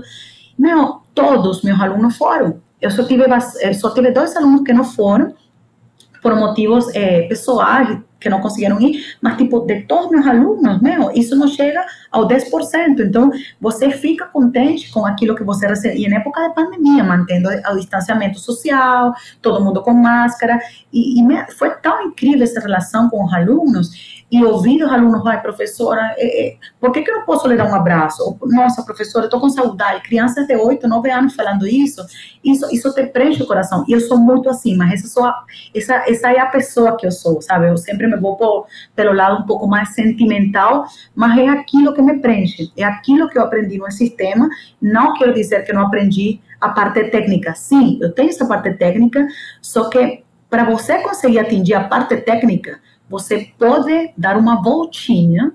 Meu, todos meus alunos foram. Eu só tive, eu só tive dois alunos que não foram, por motivos é, pessoais, que não conseguiram ir, mas tipo, de todos meus alunos, meu, isso não chega ao 10%. Então, você fica contente com aquilo que você recebe. E na época de pandemia, mantendo o distanciamento social, todo mundo com máscara. E, e foi tão incrível essa relação com os alunos. E ouvir os alunos, vai, professora, é, é, por que, que eu não posso lhe dar um abraço? Nossa, professora, estou com saudade. Crianças de 8, 9 anos falando isso, isso, isso te preenche o coração. E eu sou muito assim, mas essa, sou essa, essa é a pessoa que eu sou, sabe? Eu sempre me vou por, pelo lado um pouco mais sentimental, mas é aquilo que me preenche, é aquilo que eu aprendi no sistema. Não quero dizer que não aprendi a parte técnica. Sim, eu tenho essa parte técnica, só que para você conseguir atingir a parte técnica, você pode dar uma voltinha,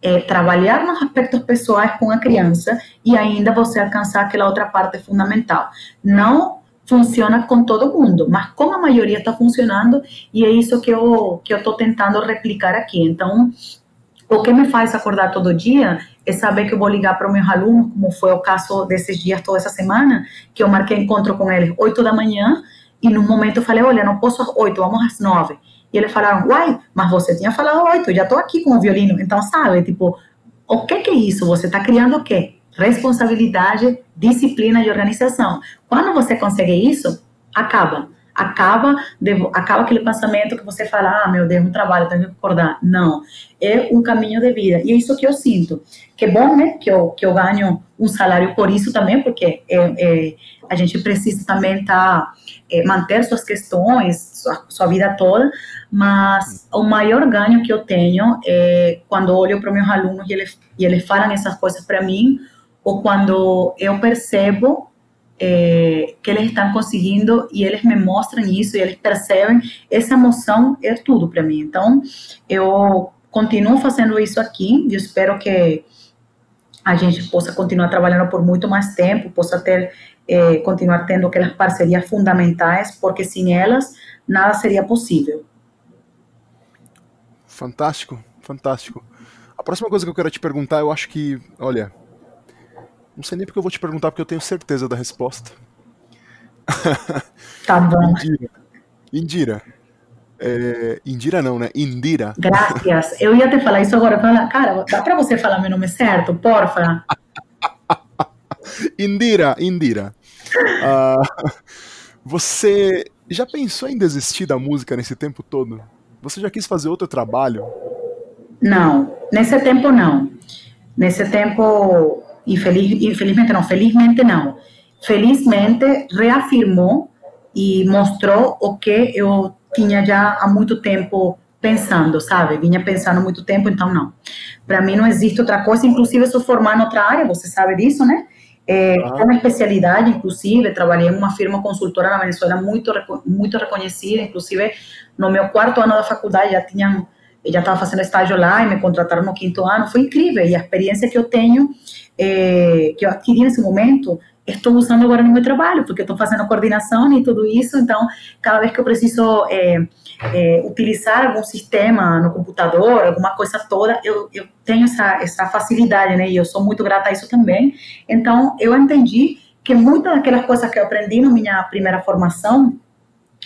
é, trabalhar nos aspectos pessoais com a criança e ainda você alcançar aquela outra parte fundamental. Não funciona com todo mundo, mas com a maioria está funcionando e é isso que eu que eu estou tentando replicar aqui. Então, o que me faz acordar todo dia é saber que eu vou ligar para os meus alunos, como foi o caso desses dias, toda essa semana, que eu marquei encontro com eles 8 da manhã e num momento eu falei, olha, não posso às 8, vamos às 9. E eles falaram, uai, mas você tinha falado oito, já estou aqui com o violino. Então, sabe, tipo, o que, que é isso? Você está criando o quê? Responsabilidade, disciplina e organização. Quando você consegue isso, acaba. Acaba, acaba aquele pensamento que você fala, ah, meu Deus, um trabalho, tenho que acordar. Não, é um caminho de vida. E é isso que eu sinto. Que é bom, né, que eu, que eu ganho um salário por isso também, porque é, é a gente precisa também tá, é, manter suas questões, sua, sua vida toda, mas o maior ganho que eu tenho é quando olho para meus alunos e eles, e eles falam essas coisas para mim, ou quando eu percebo é, que eles estão conseguindo e eles me mostram isso e eles percebem, essa emoção é tudo para mim. Então, eu continuo fazendo isso aqui e espero que a gente possa continuar trabalhando por muito mais tempo, possa ter, é, continuar tendo aquelas parcerias fundamentais, porque sem elas nada seria possível. Fantástico, fantástico. A próxima coisa que eu quero te perguntar, eu acho que, olha, não sei nem porque eu vou te perguntar, porque eu tenho certeza da resposta. Tá bom. Indira. Indira. É, Indira não, né? Indira. Graças. Eu ia te falar isso agora. Falar, cara, dá pra você falar meu nome certo, porfa? Indira, Indira. Uh, você já pensou em desistir da música nesse tempo todo? Você já quis fazer outro trabalho? Não, nesse tempo não. Nesse tempo, infeliz, infelizmente não, felizmente não. Felizmente reafirmou e mostrou o que eu tinha já há muito tempo pensando, sabe? Vinha pensando muito tempo, então não. Para mim não existe outra coisa, inclusive eu sou formada em outra área, você sabe disso, né? É, ah. uma especialidade, inclusive, trabalhei em uma firma consultora na Venezuela muito, muito reconhecida, inclusive no meu quarto ano da faculdade já tinham, já estava fazendo estágio lá e me contrataram no quinto ano, foi incrível, e a experiência que eu tenho, é, que eu adquiri nesse momento, estou usando agora no meu trabalho, porque estou fazendo coordenação e tudo isso, então, cada vez que eu preciso é, é, utilizar algum sistema no computador, alguma coisa toda, eu, eu tenho essa, essa facilidade, né? E eu sou muito grata a isso também. Então, eu entendi que muitas daquelas coisas que eu aprendi na minha primeira formação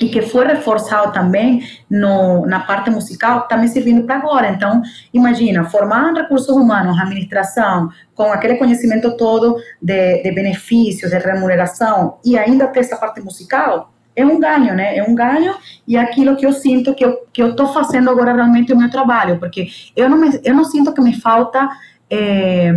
e que foi reforçado também no, na parte musical, está me servindo para agora. Então, imagina, formar recursos humanos, administração, com aquele conhecimento todo de, de benefícios, de remuneração, e ainda ter essa parte musical, é um ganho, né? É um ganho e é aquilo que eu sinto que eu que eu estou fazendo agora realmente o meu trabalho, porque eu não me, eu não sinto que me falta é,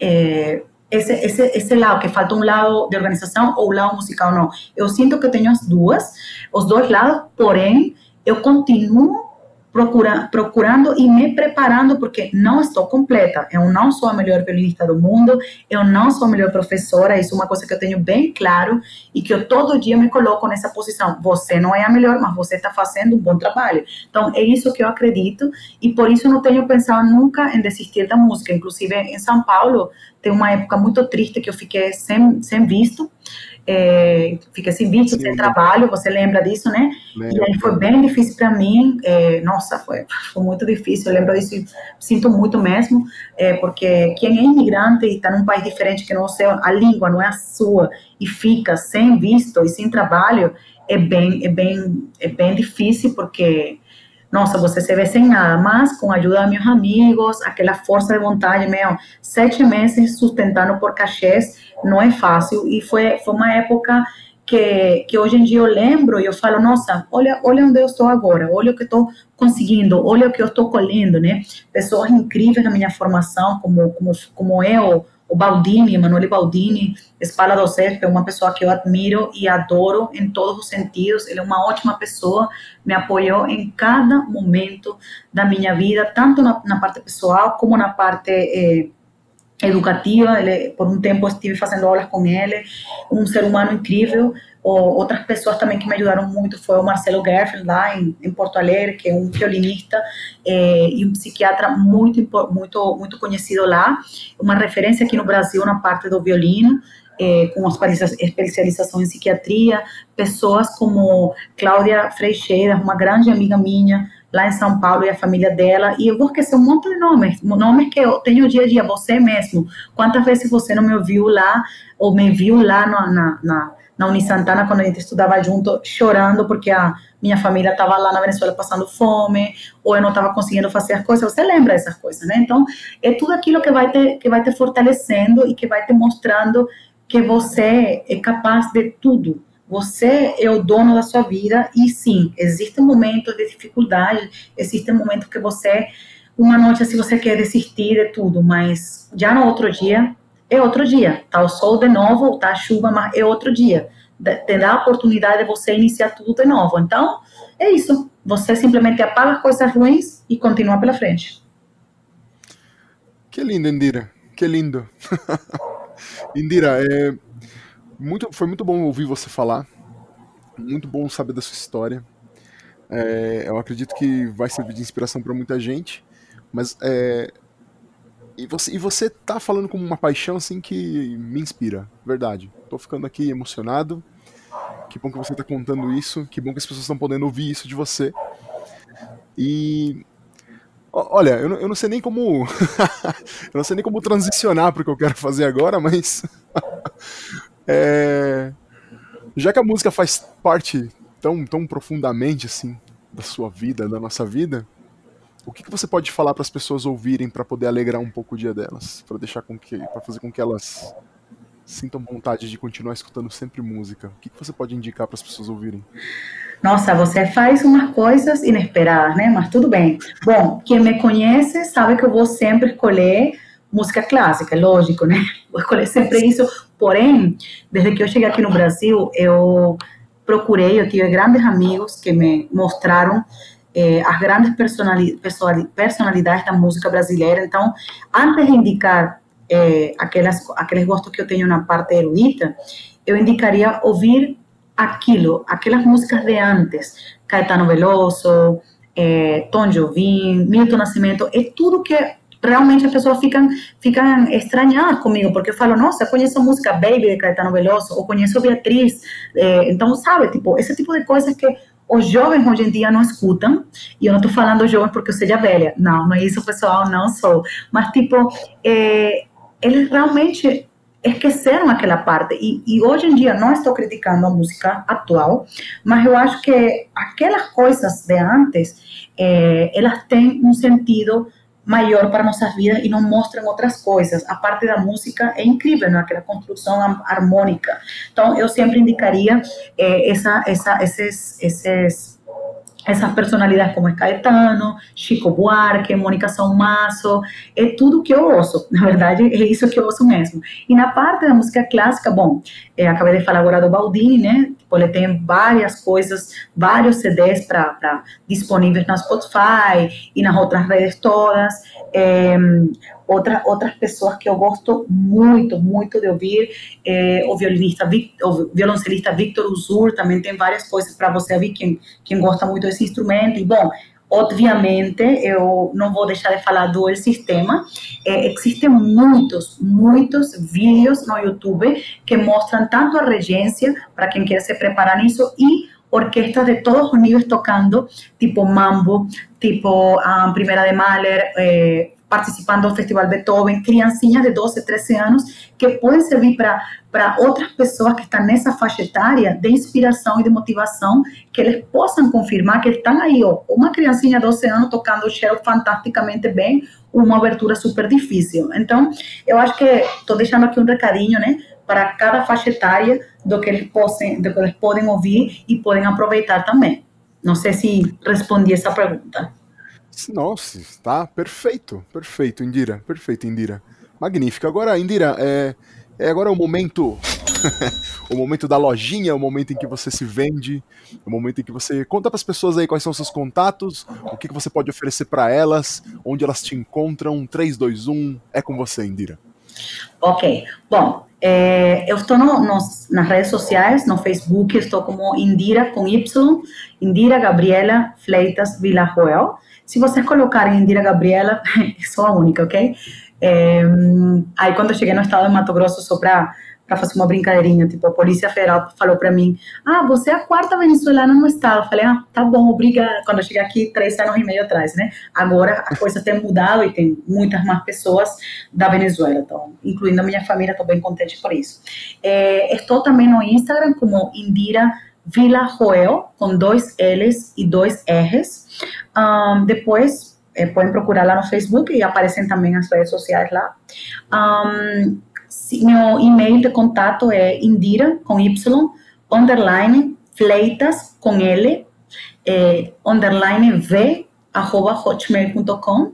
é, esse, esse, esse lado, que falta um lado de organização ou o lado musical, não. Eu sinto que tenho as duas, os dois lados, porém, eu continuo procura, procurando e me preparando, porque não estou completa. Eu não sou a melhor violinista do mundo, eu não sou a melhor professora, isso é uma coisa que eu tenho bem claro e que eu todo dia me coloco nessa posição. Você não é a melhor, mas você está fazendo um bom trabalho. Então, é isso que eu acredito e por isso não tenho pensado nunca em desistir da música. Inclusive, em São Paulo, tem uma época muito triste que eu fiquei sem, sem visto é, fica sem visto, sem trabalho, você lembra disso, né? Lembra. E aí foi bem difícil para mim, é, nossa, foi, foi muito difícil, eu lembro disso e sinto muito mesmo, é, porque quem é imigrante e está num país diferente que não sei, a língua não é a sua, e fica sem visto e sem trabalho, é bem, é bem, é bem difícil, porque nossa, você se vê sem nada, mas com a ajuda dos meus amigos, aquela força de vontade, meu, sete meses sustentando por cachês, não é fácil, e foi, foi uma época que, que hoje em dia eu lembro e eu falo, nossa, olha, olha onde eu estou agora, olha o que estou conseguindo, olha o que eu estou colhendo, né? Pessoas incríveis na minha formação, como, como, como eu, o Baldini, Emanuele Baldini, Espala do Cespe, é uma pessoa que eu admiro e adoro em todos os sentidos. Ele é uma ótima pessoa, me apoiou em cada momento da minha vida, tanto na, na parte pessoal como na parte eh, educativa. Ele, por um tempo estive fazendo aulas com ele, um ser humano incrível. Ou, outras pessoas também que me ajudaram muito foi o Marcelo Gerfeld, lá em, em Porto Alegre, que é um violinista é, e um psiquiatra muito, muito, muito conhecido lá, uma referência aqui no Brasil na parte do violino. É, com especialização em psiquiatria, pessoas como Cláudia Freixeira, uma grande amiga minha, lá em São Paulo e a família dela, e eu vou esquecer um monte de nomes, nomes que eu tenho dia a dia, você mesmo. Quantas vezes você não me ouviu lá, ou me viu lá na, na, na, na Unisantana, quando a gente estudava junto, chorando porque a minha família estava lá na Venezuela passando fome, ou eu não estava conseguindo fazer as coisas, você lembra dessas coisas, né? Então, é tudo aquilo que vai te, que vai te fortalecendo e que vai te mostrando que você é capaz de tudo, você é o dono da sua vida e sim, existem momentos de dificuldade, existem momentos que você, uma noite assim, você quer desistir de tudo, mas já no outro dia, é outro dia. Tá o sol de novo, tá a chuva, mas é outro dia. Te dá a oportunidade de você iniciar tudo de novo. Então, é isso. Você simplesmente apaga as coisas ruins e continua pela frente. Que lindo, Indira. Que lindo. Indira, é, muito, foi muito bom ouvir você falar. Muito bom saber da sua história. É, eu acredito que vai servir de inspiração para muita gente. Mas é, e você, e você tá falando com uma paixão assim que me inspira, verdade. Tô ficando aqui emocionado. Que bom que você tá contando isso. Que bom que as pessoas estão podendo ouvir isso de você. E olha, eu não, eu não sei nem como eu não sei nem como transicionar para o que eu quero fazer agora, mas É... Já que a música faz parte tão, tão profundamente assim da sua vida, da nossa vida, o que, que você pode falar para as pessoas ouvirem para poder alegrar um pouco o dia delas, para deixar com que, para fazer com que elas sintam vontade de continuar escutando sempre música? O que, que você pode indicar para as pessoas ouvirem? Nossa, você faz umas coisas inesperadas, né? Mas tudo bem. Bom, quem me conhece sabe que eu vou sempre escolher música clássica, lógico, né? Vou escolher sempre isso. Porém, desde que eu cheguei aqui no Brasil, eu procurei, eu tive grandes amigos que me mostraram eh, as grandes personalidades da música brasileira. Então, antes de indicar eh, aquelas, aqueles gostos que eu tenho na parte erudita, eu indicaria ouvir aquilo, aquelas músicas de antes, Caetano Veloso, eh, Tom Jobim, Milton Nascimento, é tudo que realmente as pessoas ficam, ficam estranhadas comigo, porque eu falo, nossa, conheço a música Baby de Caetano Veloso, ou conheço Beatriz, é, então, sabe, tipo, esse tipo de coisas que os jovens hoje em dia não escutam, e eu não estou falando jovens porque eu seja velha, não, não é isso, pessoal, não sou, mas, tipo, é, eles realmente esqueceram aquela parte. E, e, hoje em dia não estou criticando a música atual, mas eu acho que aquelas coisas de antes, é, elas têm um sentido maior para nossas vidas e nos mostram outras coisas. A parte da música é incrível, né? aquela construção harmônica. Então, eu sempre indicaria eh, essa, essa, esses, esses essas personalidades como Caetano, Chico Buarque, Mônica Salmazo, é tudo que eu ouço, na verdade é isso que eu ouço mesmo. E na parte da música clássica, bom, é, acabei de falar agora do Baldini, né, tipo, ele tem várias coisas, vários CDs para disponíveis na Spotify e nas outras redes todas, é, outra, outras pessoas que eu gosto muito, muito de ouvir, é, o violinista, o violoncelista Victor Uzur, também tem várias coisas para você ouvir, quem, quem gosta muito desse instrumento. E, bom, obviamente, eu não vou deixar de falar do El Sistema. É, existem muitos, muitos vídeos no YouTube que mostram tanto a regência, para quem quer se preparar nisso, e orquestas de todos os níveis tocando, tipo Mambo, tipo um, Primera de Mahler, eh, participando do Festival Beethoven, criancinhas de 12, 13 anos, que podem servir para outras pessoas que estão nessa faixa etária de inspiração e de motivação, que eles possam confirmar que estão aí, ó, uma criancinha de 12 anos tocando o cello fantasticamente bem, uma abertura super difícil. Então, eu acho que estou deixando aqui um recadinho, né, para cada faixa etária do que eles, possam, do que eles podem ouvir e podem aproveitar também. Não sei se respondi essa pergunta. Nossa, está perfeito, perfeito, Indira, perfeito, Indira. Magnífico. Agora, Indira, é, é agora o momento o momento da lojinha, o momento em que você se vende, o momento em que você conta para as pessoas aí quais são seus contatos, o que, que você pode oferecer para elas, onde elas te encontram. 3, 2, 1, é com você, Indira. Ok. Bom, é, eu estou no, nas redes sociais, no Facebook, estou como Indira com Y, Indira Gabriela Fleitas Villajoel. Se vocês colocarem Indira Gabriela, sou a única, ok? É, aí quando eu cheguei no estado de Mato Grosso, só para fazer uma brincadeirinha, tipo, a Polícia Federal falou para mim, ah, você é a quarta venezuelana no estado. Eu falei, ah, tá bom, obrigada. Quando eu cheguei aqui, três anos e meio atrás, né? Agora a coisa tem mudado e tem muitas mais pessoas da Venezuela, então, incluindo a minha família, estou bem contente por isso. É, estou também no Instagram como Indira Vila Joel, com dois L's e dois R's. Um, depois, é, podem procurar lá no Facebook e aparecem também as redes sociais lá. Um, meu e-mail de contato é indira, com Y, underline, fleitas, com L, é, underline V, arroba hotmail.com.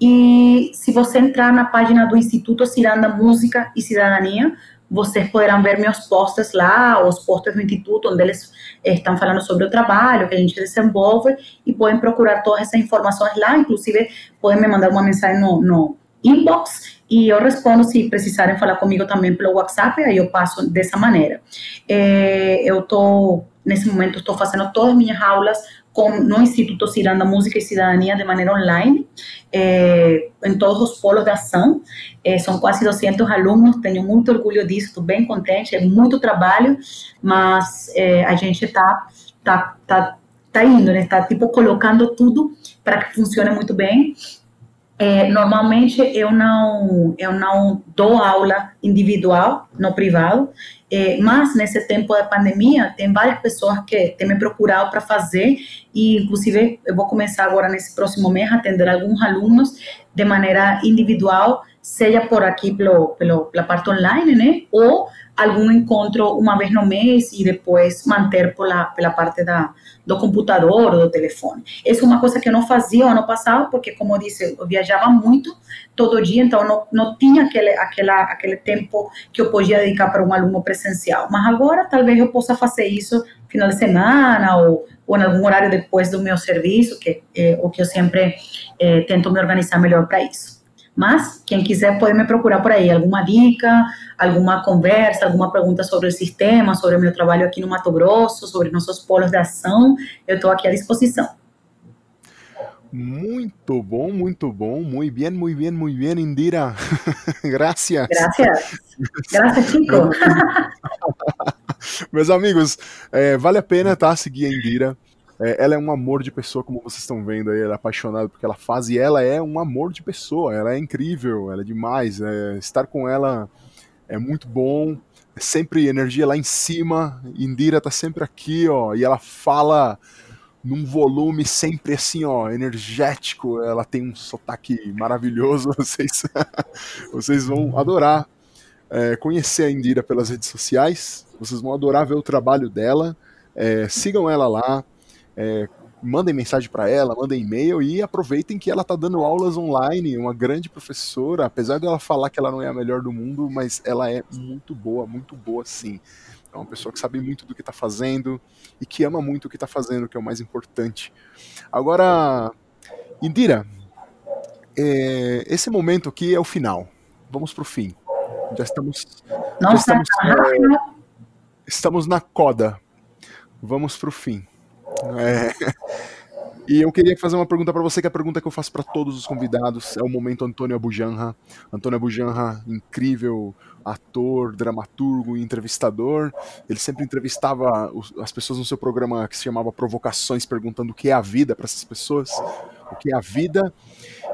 E se você entrar na página do Instituto Ciranda Música e Cidadania, vocês poderão ver meus posts lá, os posts do Instituto, onde eles estão falando sobre o trabalho que a gente desenvolve e podem procurar todas essas informações lá. Inclusive, podem me mandar uma mensagem no, no inbox e eu respondo se precisarem falar comigo também pelo WhatsApp, aí eu passo dessa maneira. É, eu estou, nesse momento, estou fazendo todas as minhas aulas com, no Instituto Ciranda Música e Cidadania de maneira online, em todos os polos de ação. É, são quase 200 alunos, tenho muito orgulho disso, estou bem contente, é muito trabalho, mas é, a gente está tá, tá, tá indo, está tipo colocando tudo para que funcione muito bem normalmente eu não eu não dou aula individual no privado, é, mas nesse tempo da pandemia tem várias pessoas que têm me procurado para fazer e inclusive eu vou começar agora nesse próximo mês a atender alguns alunos de maneira individual, seja por aqui pelo, pelo pela parte online, né, ou algum encontro uma vez no mês e depois manter pela, pela parte da, do computador ou do telefone. Essa é uma coisa que eu não fazia ano passado, porque, como eu disse, eu viajava muito todo dia, então não, não tinha aquele, aquela, aquele tempo que eu podia dedicar para um aluno presencial. Mas agora, talvez eu possa fazer isso final de semana ou, ou em algum horário depois do meu serviço, que é o que eu sempre é, tento me organizar melhor para isso. Mas quem quiser pode me procurar por aí, alguma dica, alguma conversa, alguma pergunta sobre o sistema, sobre o meu trabalho aqui no Mato Grosso, sobre nossos polos de ação, eu estou aqui à disposição. Muito bom, muito bom, muito bem, muito bem, muito bem, Indira. Gracias. Gracias. Gracias, Chico. Meus amigos, é, vale a pena tá, seguir a Indira. É, ela é um amor de pessoa, como vocês estão vendo aí, ela é apaixonada porque ela faz, e ela é um amor de pessoa, ela é incrível, ela é demais. É, estar com ela é muito bom, é sempre energia lá em cima, Indira tá sempre aqui, ó, e ela fala num volume sempre assim, ó, energético, ela tem um sotaque maravilhoso, vocês, vocês vão adorar é, conhecer a Indira pelas redes sociais, vocês vão adorar ver o trabalho dela, é, sigam ela lá, é, mandem mensagem para ela, mandem e-mail e aproveitem que ela está dando aulas online, uma grande professora, apesar dela falar que ela não é a melhor do mundo, mas ela é muito boa, muito boa sim. É uma pessoa que sabe muito do que está fazendo e que ama muito o que está fazendo, que é o mais importante. Agora, Indira, é, esse momento aqui é o final. Vamos para o fim. Já estamos. Nossa, já estamos, é, estamos na coda. Vamos para o fim. É. E eu queria fazer uma pergunta para você, que é a pergunta que eu faço para todos os convidados. É o momento Antônio Abujanra. Antônio Abujanra, incrível ator, dramaturgo e entrevistador. Ele sempre entrevistava as pessoas no seu programa que se chamava Provocações, perguntando o que é a vida para essas pessoas, o que é a vida.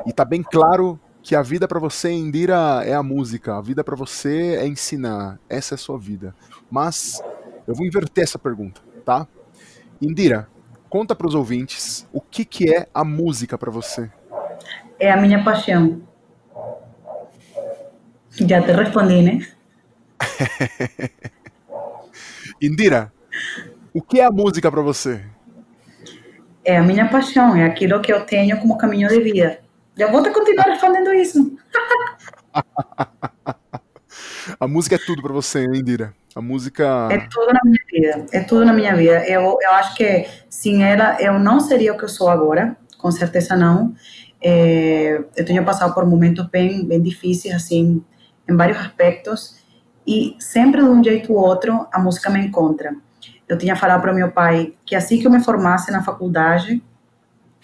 E tá bem claro que a vida para você, Indira, é a música. A vida para você é ensinar. Essa é a sua vida. Mas eu vou inverter essa pergunta, tá? Indira, conta para os ouvintes o que, que é a música para você. É a minha paixão. Já te respondi, né? Indira, o que é a música para você? É a minha paixão, é aquilo que eu tenho como caminho de vida. Já vou continuar respondendo isso. a música é tudo para você, Indira. A música. É tudo na minha vida. É tudo na minha vida. Eu, eu acho que sem ela eu não seria o que eu sou agora. Com certeza não. É, eu tenho passado por momentos bem, bem difíceis, assim, em vários aspectos. E sempre de um jeito ou outro a música me encontra. Eu tinha falado para meu pai que assim que eu me formasse na faculdade,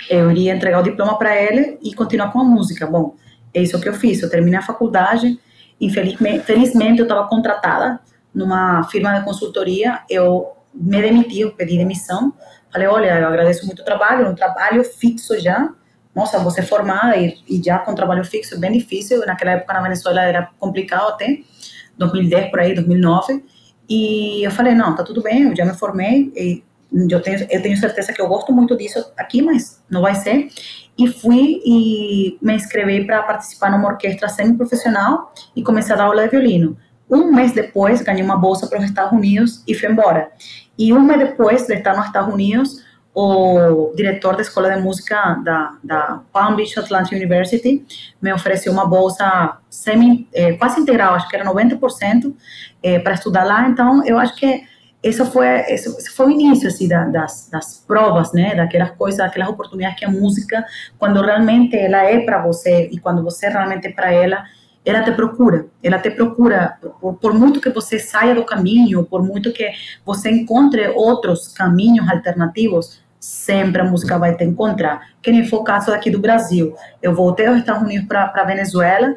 eu iria entregar o diploma para ele e continuar com a música. Bom, é isso que eu fiz. Eu terminei a faculdade. Infelizmente, felizmente eu estava contratada numa firma de consultoria, eu me demiti, eu pedi demissão. Falei, olha, eu agradeço muito o trabalho, um trabalho fixo já. Nossa, você é formada e, e já com trabalho fixo, bem difícil. Naquela época na Venezuela era complicado até, 2010 por aí, 2009. E eu falei, não, tá tudo bem, eu já me formei eu tenho, eu tenho certeza que eu gosto muito disso aqui, mas não vai ser. E fui e me inscrevi para participar numa orquestra semi-profissional e comecei a dar aula de violino. Um mês depois, ganhei uma bolsa para os Estados Unidos e fui embora. E um mês depois de estar nos Estados Unidos, o diretor da escola de música da, da Palm Beach Atlantic University me ofereceu uma bolsa semi, é, quase integral, acho que era 90%, é, para estudar lá. Então, eu acho que isso foi, isso, foi o início assim, da, das, das provas, né, daquelas coisas, daquelas oportunidades que a música, quando realmente ela é para você e quando você realmente é para ela, ela te procura, ela te procura, por, por, muito que você saia do caminho, por muito que você encontre outros caminhos alternativos, sempre a música vai te encontrar. Que nem foi o caso aqui do Brasil. Eu voltei aos Estados Unidos para Venezuela,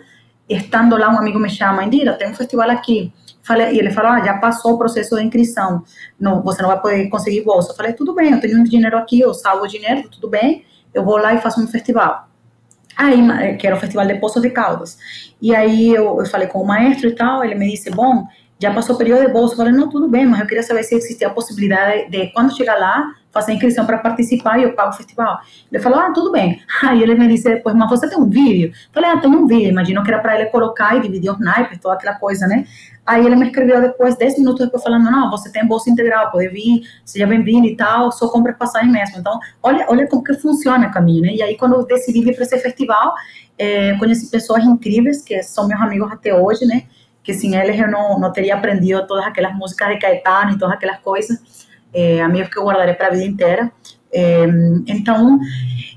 estando lá, um amigo me chama, Indira, tem um festival aqui. Falei, e ele falou, ah, já passou o processo de inscrição, não, você não vai poder conseguir bolsa. Eu falei, tudo bem, eu tenho um dinheiro aqui, eu salvo o dinheiro, tudo bem, eu vou lá e faço um festival. Aí, eh, que era o Festival de Poços de Caldas. E aí eu, eu falei com o maestro e tal, ele me disse, bom, já passou o período de bolsa. Eu falei, não, tudo bem, mas eu queria saber se existia a possibilidade de, quando chegar lá, fazer a inscrição para participar e eu pago o festival. Ele falou, ah, tudo bem. Aí ele me disse depois, mas você tem um vídeo? Eu falei, ah, tenho um vídeo. Imagino que era para ele colocar e dividir os naipes, toda aquela coisa, né? Aí ele me escreveu depois, 10 minutos depois, falando: Não, você tem bolsa integral, pode vir, seja bem-vindo e tal, só compra passagem mesmo. Então, olha, olha como que funciona o caminho, né? E aí, quando eu decidi vir para esse festival, é, conheci pessoas incríveis, que são meus amigos até hoje, né? Que sem eles eu não, não teria aprendido todas aquelas músicas de Caetano e todas aquelas coisas. É, amigos que eu guardarei para a vida inteira. É, então,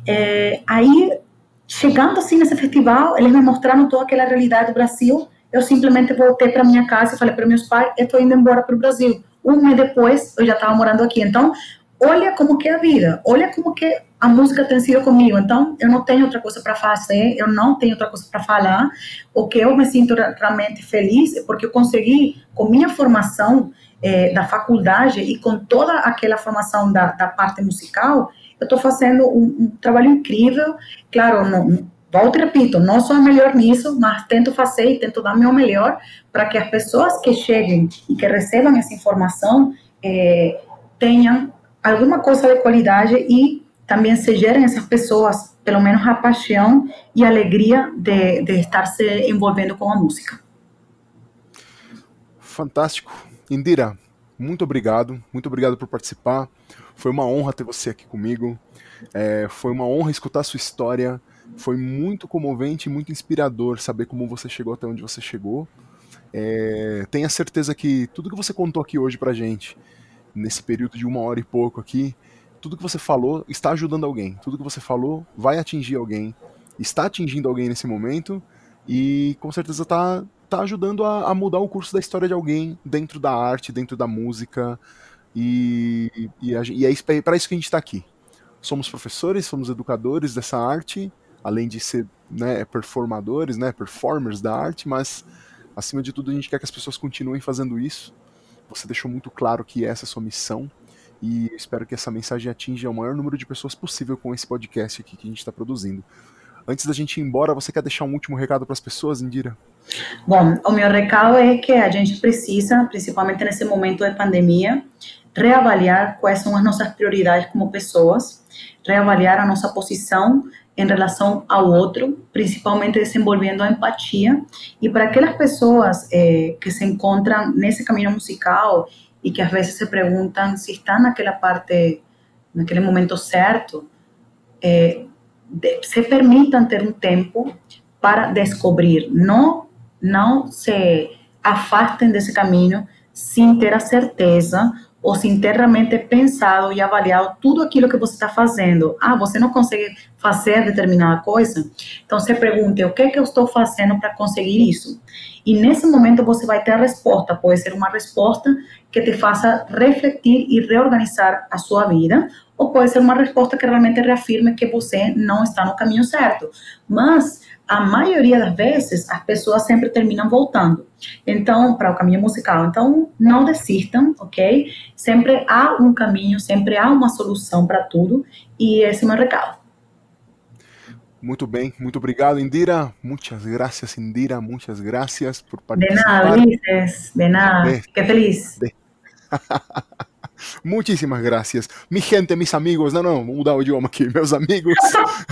é, aí, chegando assim nesse festival, eles me mostraram toda aquela realidade do Brasil eu simplesmente voltei para minha casa e falei para meus pais, eu estou indo embora para o Brasil. Um mês depois, eu já estava morando aqui. Então, olha como que é a vida, olha como que a música tem sido comigo. Então, eu não tenho outra coisa para fazer, eu não tenho outra coisa para falar. O que eu me sinto realmente feliz é porque eu consegui, com minha formação é, da faculdade e com toda aquela formação da, da parte musical, eu estou fazendo um, um, trabalho incrível. Claro, não, Volto e repito, não sou a melhor nisso, mas tento fazer e tento dar meu melhor para que as pessoas que cheguem e que recebam essa informação eh, tenham alguma coisa de qualidade e também se gerem essas pessoas, pelo menos a paixão e a alegria de, de estar se envolvendo com a música. Fantástico. Indira, muito obrigado, muito obrigado por participar. Foi uma honra ter você aqui comigo. É, foi uma honra escutar a sua história. Foi muito comovente e muito inspirador saber como você chegou até onde você chegou. É, tenha certeza que tudo que você contou aqui hoje pra gente, nesse período de uma hora e pouco aqui, tudo que você falou está ajudando alguém. Tudo que você falou vai atingir alguém, está atingindo alguém nesse momento e com certeza está tá ajudando a, a, mudar o curso da história de alguém dentro da arte, dentro da música. E, e, e é para isso que a gente está aqui. Somos professores, somos educadores dessa arte além de ser né, performadores, né, performers da arte, mas acima de tudo a gente quer que as pessoas continuem fazendo isso. Você deixou muito claro que essa é a sua missão e espero que essa mensagem atinja o maior número de pessoas possível com esse podcast aqui que a gente está produzindo. Antes da gente ir embora, você quer deixar um último recado para as pessoas, Indira? Bom, o meu recado é que a gente precisa, principalmente nesse momento de pandemia, reavaliar quais são as nossas prioridades como pessoas, reavaliar a nossa posição em relação ao outro, principalmente desenvolvendo a empatia. E para aquelas pessoas é, que se encontram nesse caminho musical e que às vezes se perguntam se está naquela parte, naquele momento certo, é, se permitam ter um tempo para descobrir, não, não se afastem desse caminho sem ter a certeza ou sem ter realmente pensado e avaliado tudo aquilo que você está fazendo. Ah, você não consegue fazer determinada coisa? Então, se pergunte, o que, é que eu estou fazendo para conseguir isso? E nesse momento você vai ter a resposta. Pode ser uma resposta que te faça refletir e reorganizar a sua vida, ou pode ser uma resposta que realmente reafirme que você não está no caminho certo. Mas a maioria das vezes as pessoas sempre terminam voltando. Então, para o caminho musical. Então, não desistam, ok? Sempre há um caminho, sempre há uma solução para tudo. E esse é o meu recado. Muito bem, muito obrigado, Indira. Muitas graças, Indira. Muitas graças por participar. De nada, Ulises. De nada. De, que feliz. De... Muitíssimas graças. Mi gente, mis amigos. Não, não, vou mudar o idioma aqui. Meus amigos,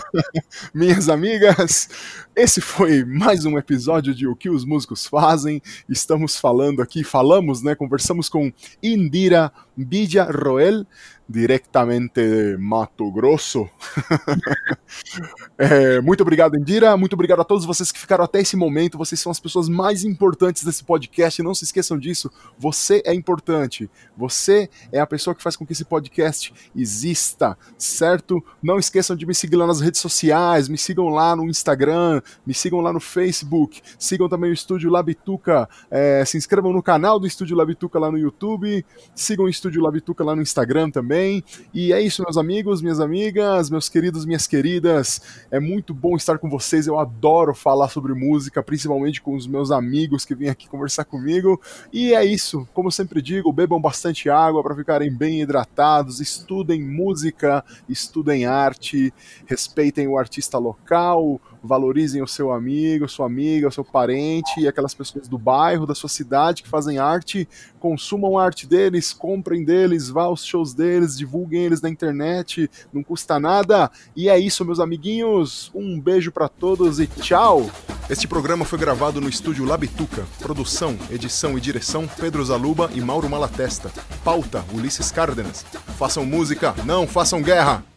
minhas amigas. Esse foi mais um episódio de O que os músicos fazem. Estamos falando aqui, falamos, né? Conversamos com Indira Villa Roel diretamente de Mato Grosso. é, muito obrigado, Indira. Muito obrigado a todos vocês que ficaram até esse momento. Vocês são as pessoas mais importantes desse podcast. Não se esqueçam disso. Você é importante. Você é a pessoa que faz com que esse podcast exista, certo? Não esqueçam de me seguir lá nas redes sociais. Me sigam lá no Instagram. Me sigam lá no Facebook. Sigam também o Estúdio Labituca. É, se inscrevam no canal do Estúdio Labituca lá no YouTube. Sigam o Estúdio Labituca lá no Instagram também também. E é isso, meus amigos, minhas amigas, meus queridos, minhas queridas. É muito bom estar com vocês. Eu adoro falar sobre música, principalmente com os meus amigos que vêm aqui conversar comigo. E é isso. Como sempre digo, bebam bastante água para ficarem bem hidratados, estudem música, estudem arte, respeitem o artista local, valorizem o seu amigo, sua amiga, o seu parente e aquelas pessoas do bairro, da sua cidade que fazem arte, consumam a arte deles, comprem deles, vá aos shows deles, divulguem eles na internet, não custa nada. E é isso, meus amiguinhos. Um beijo para todos e tchau. Este programa foi gravado no estúdio Labituca. Produção, edição e direção Pedro Zaluba e Mauro Malatesta. Pauta Ulisses Cárdenas. Façam música, não façam guerra.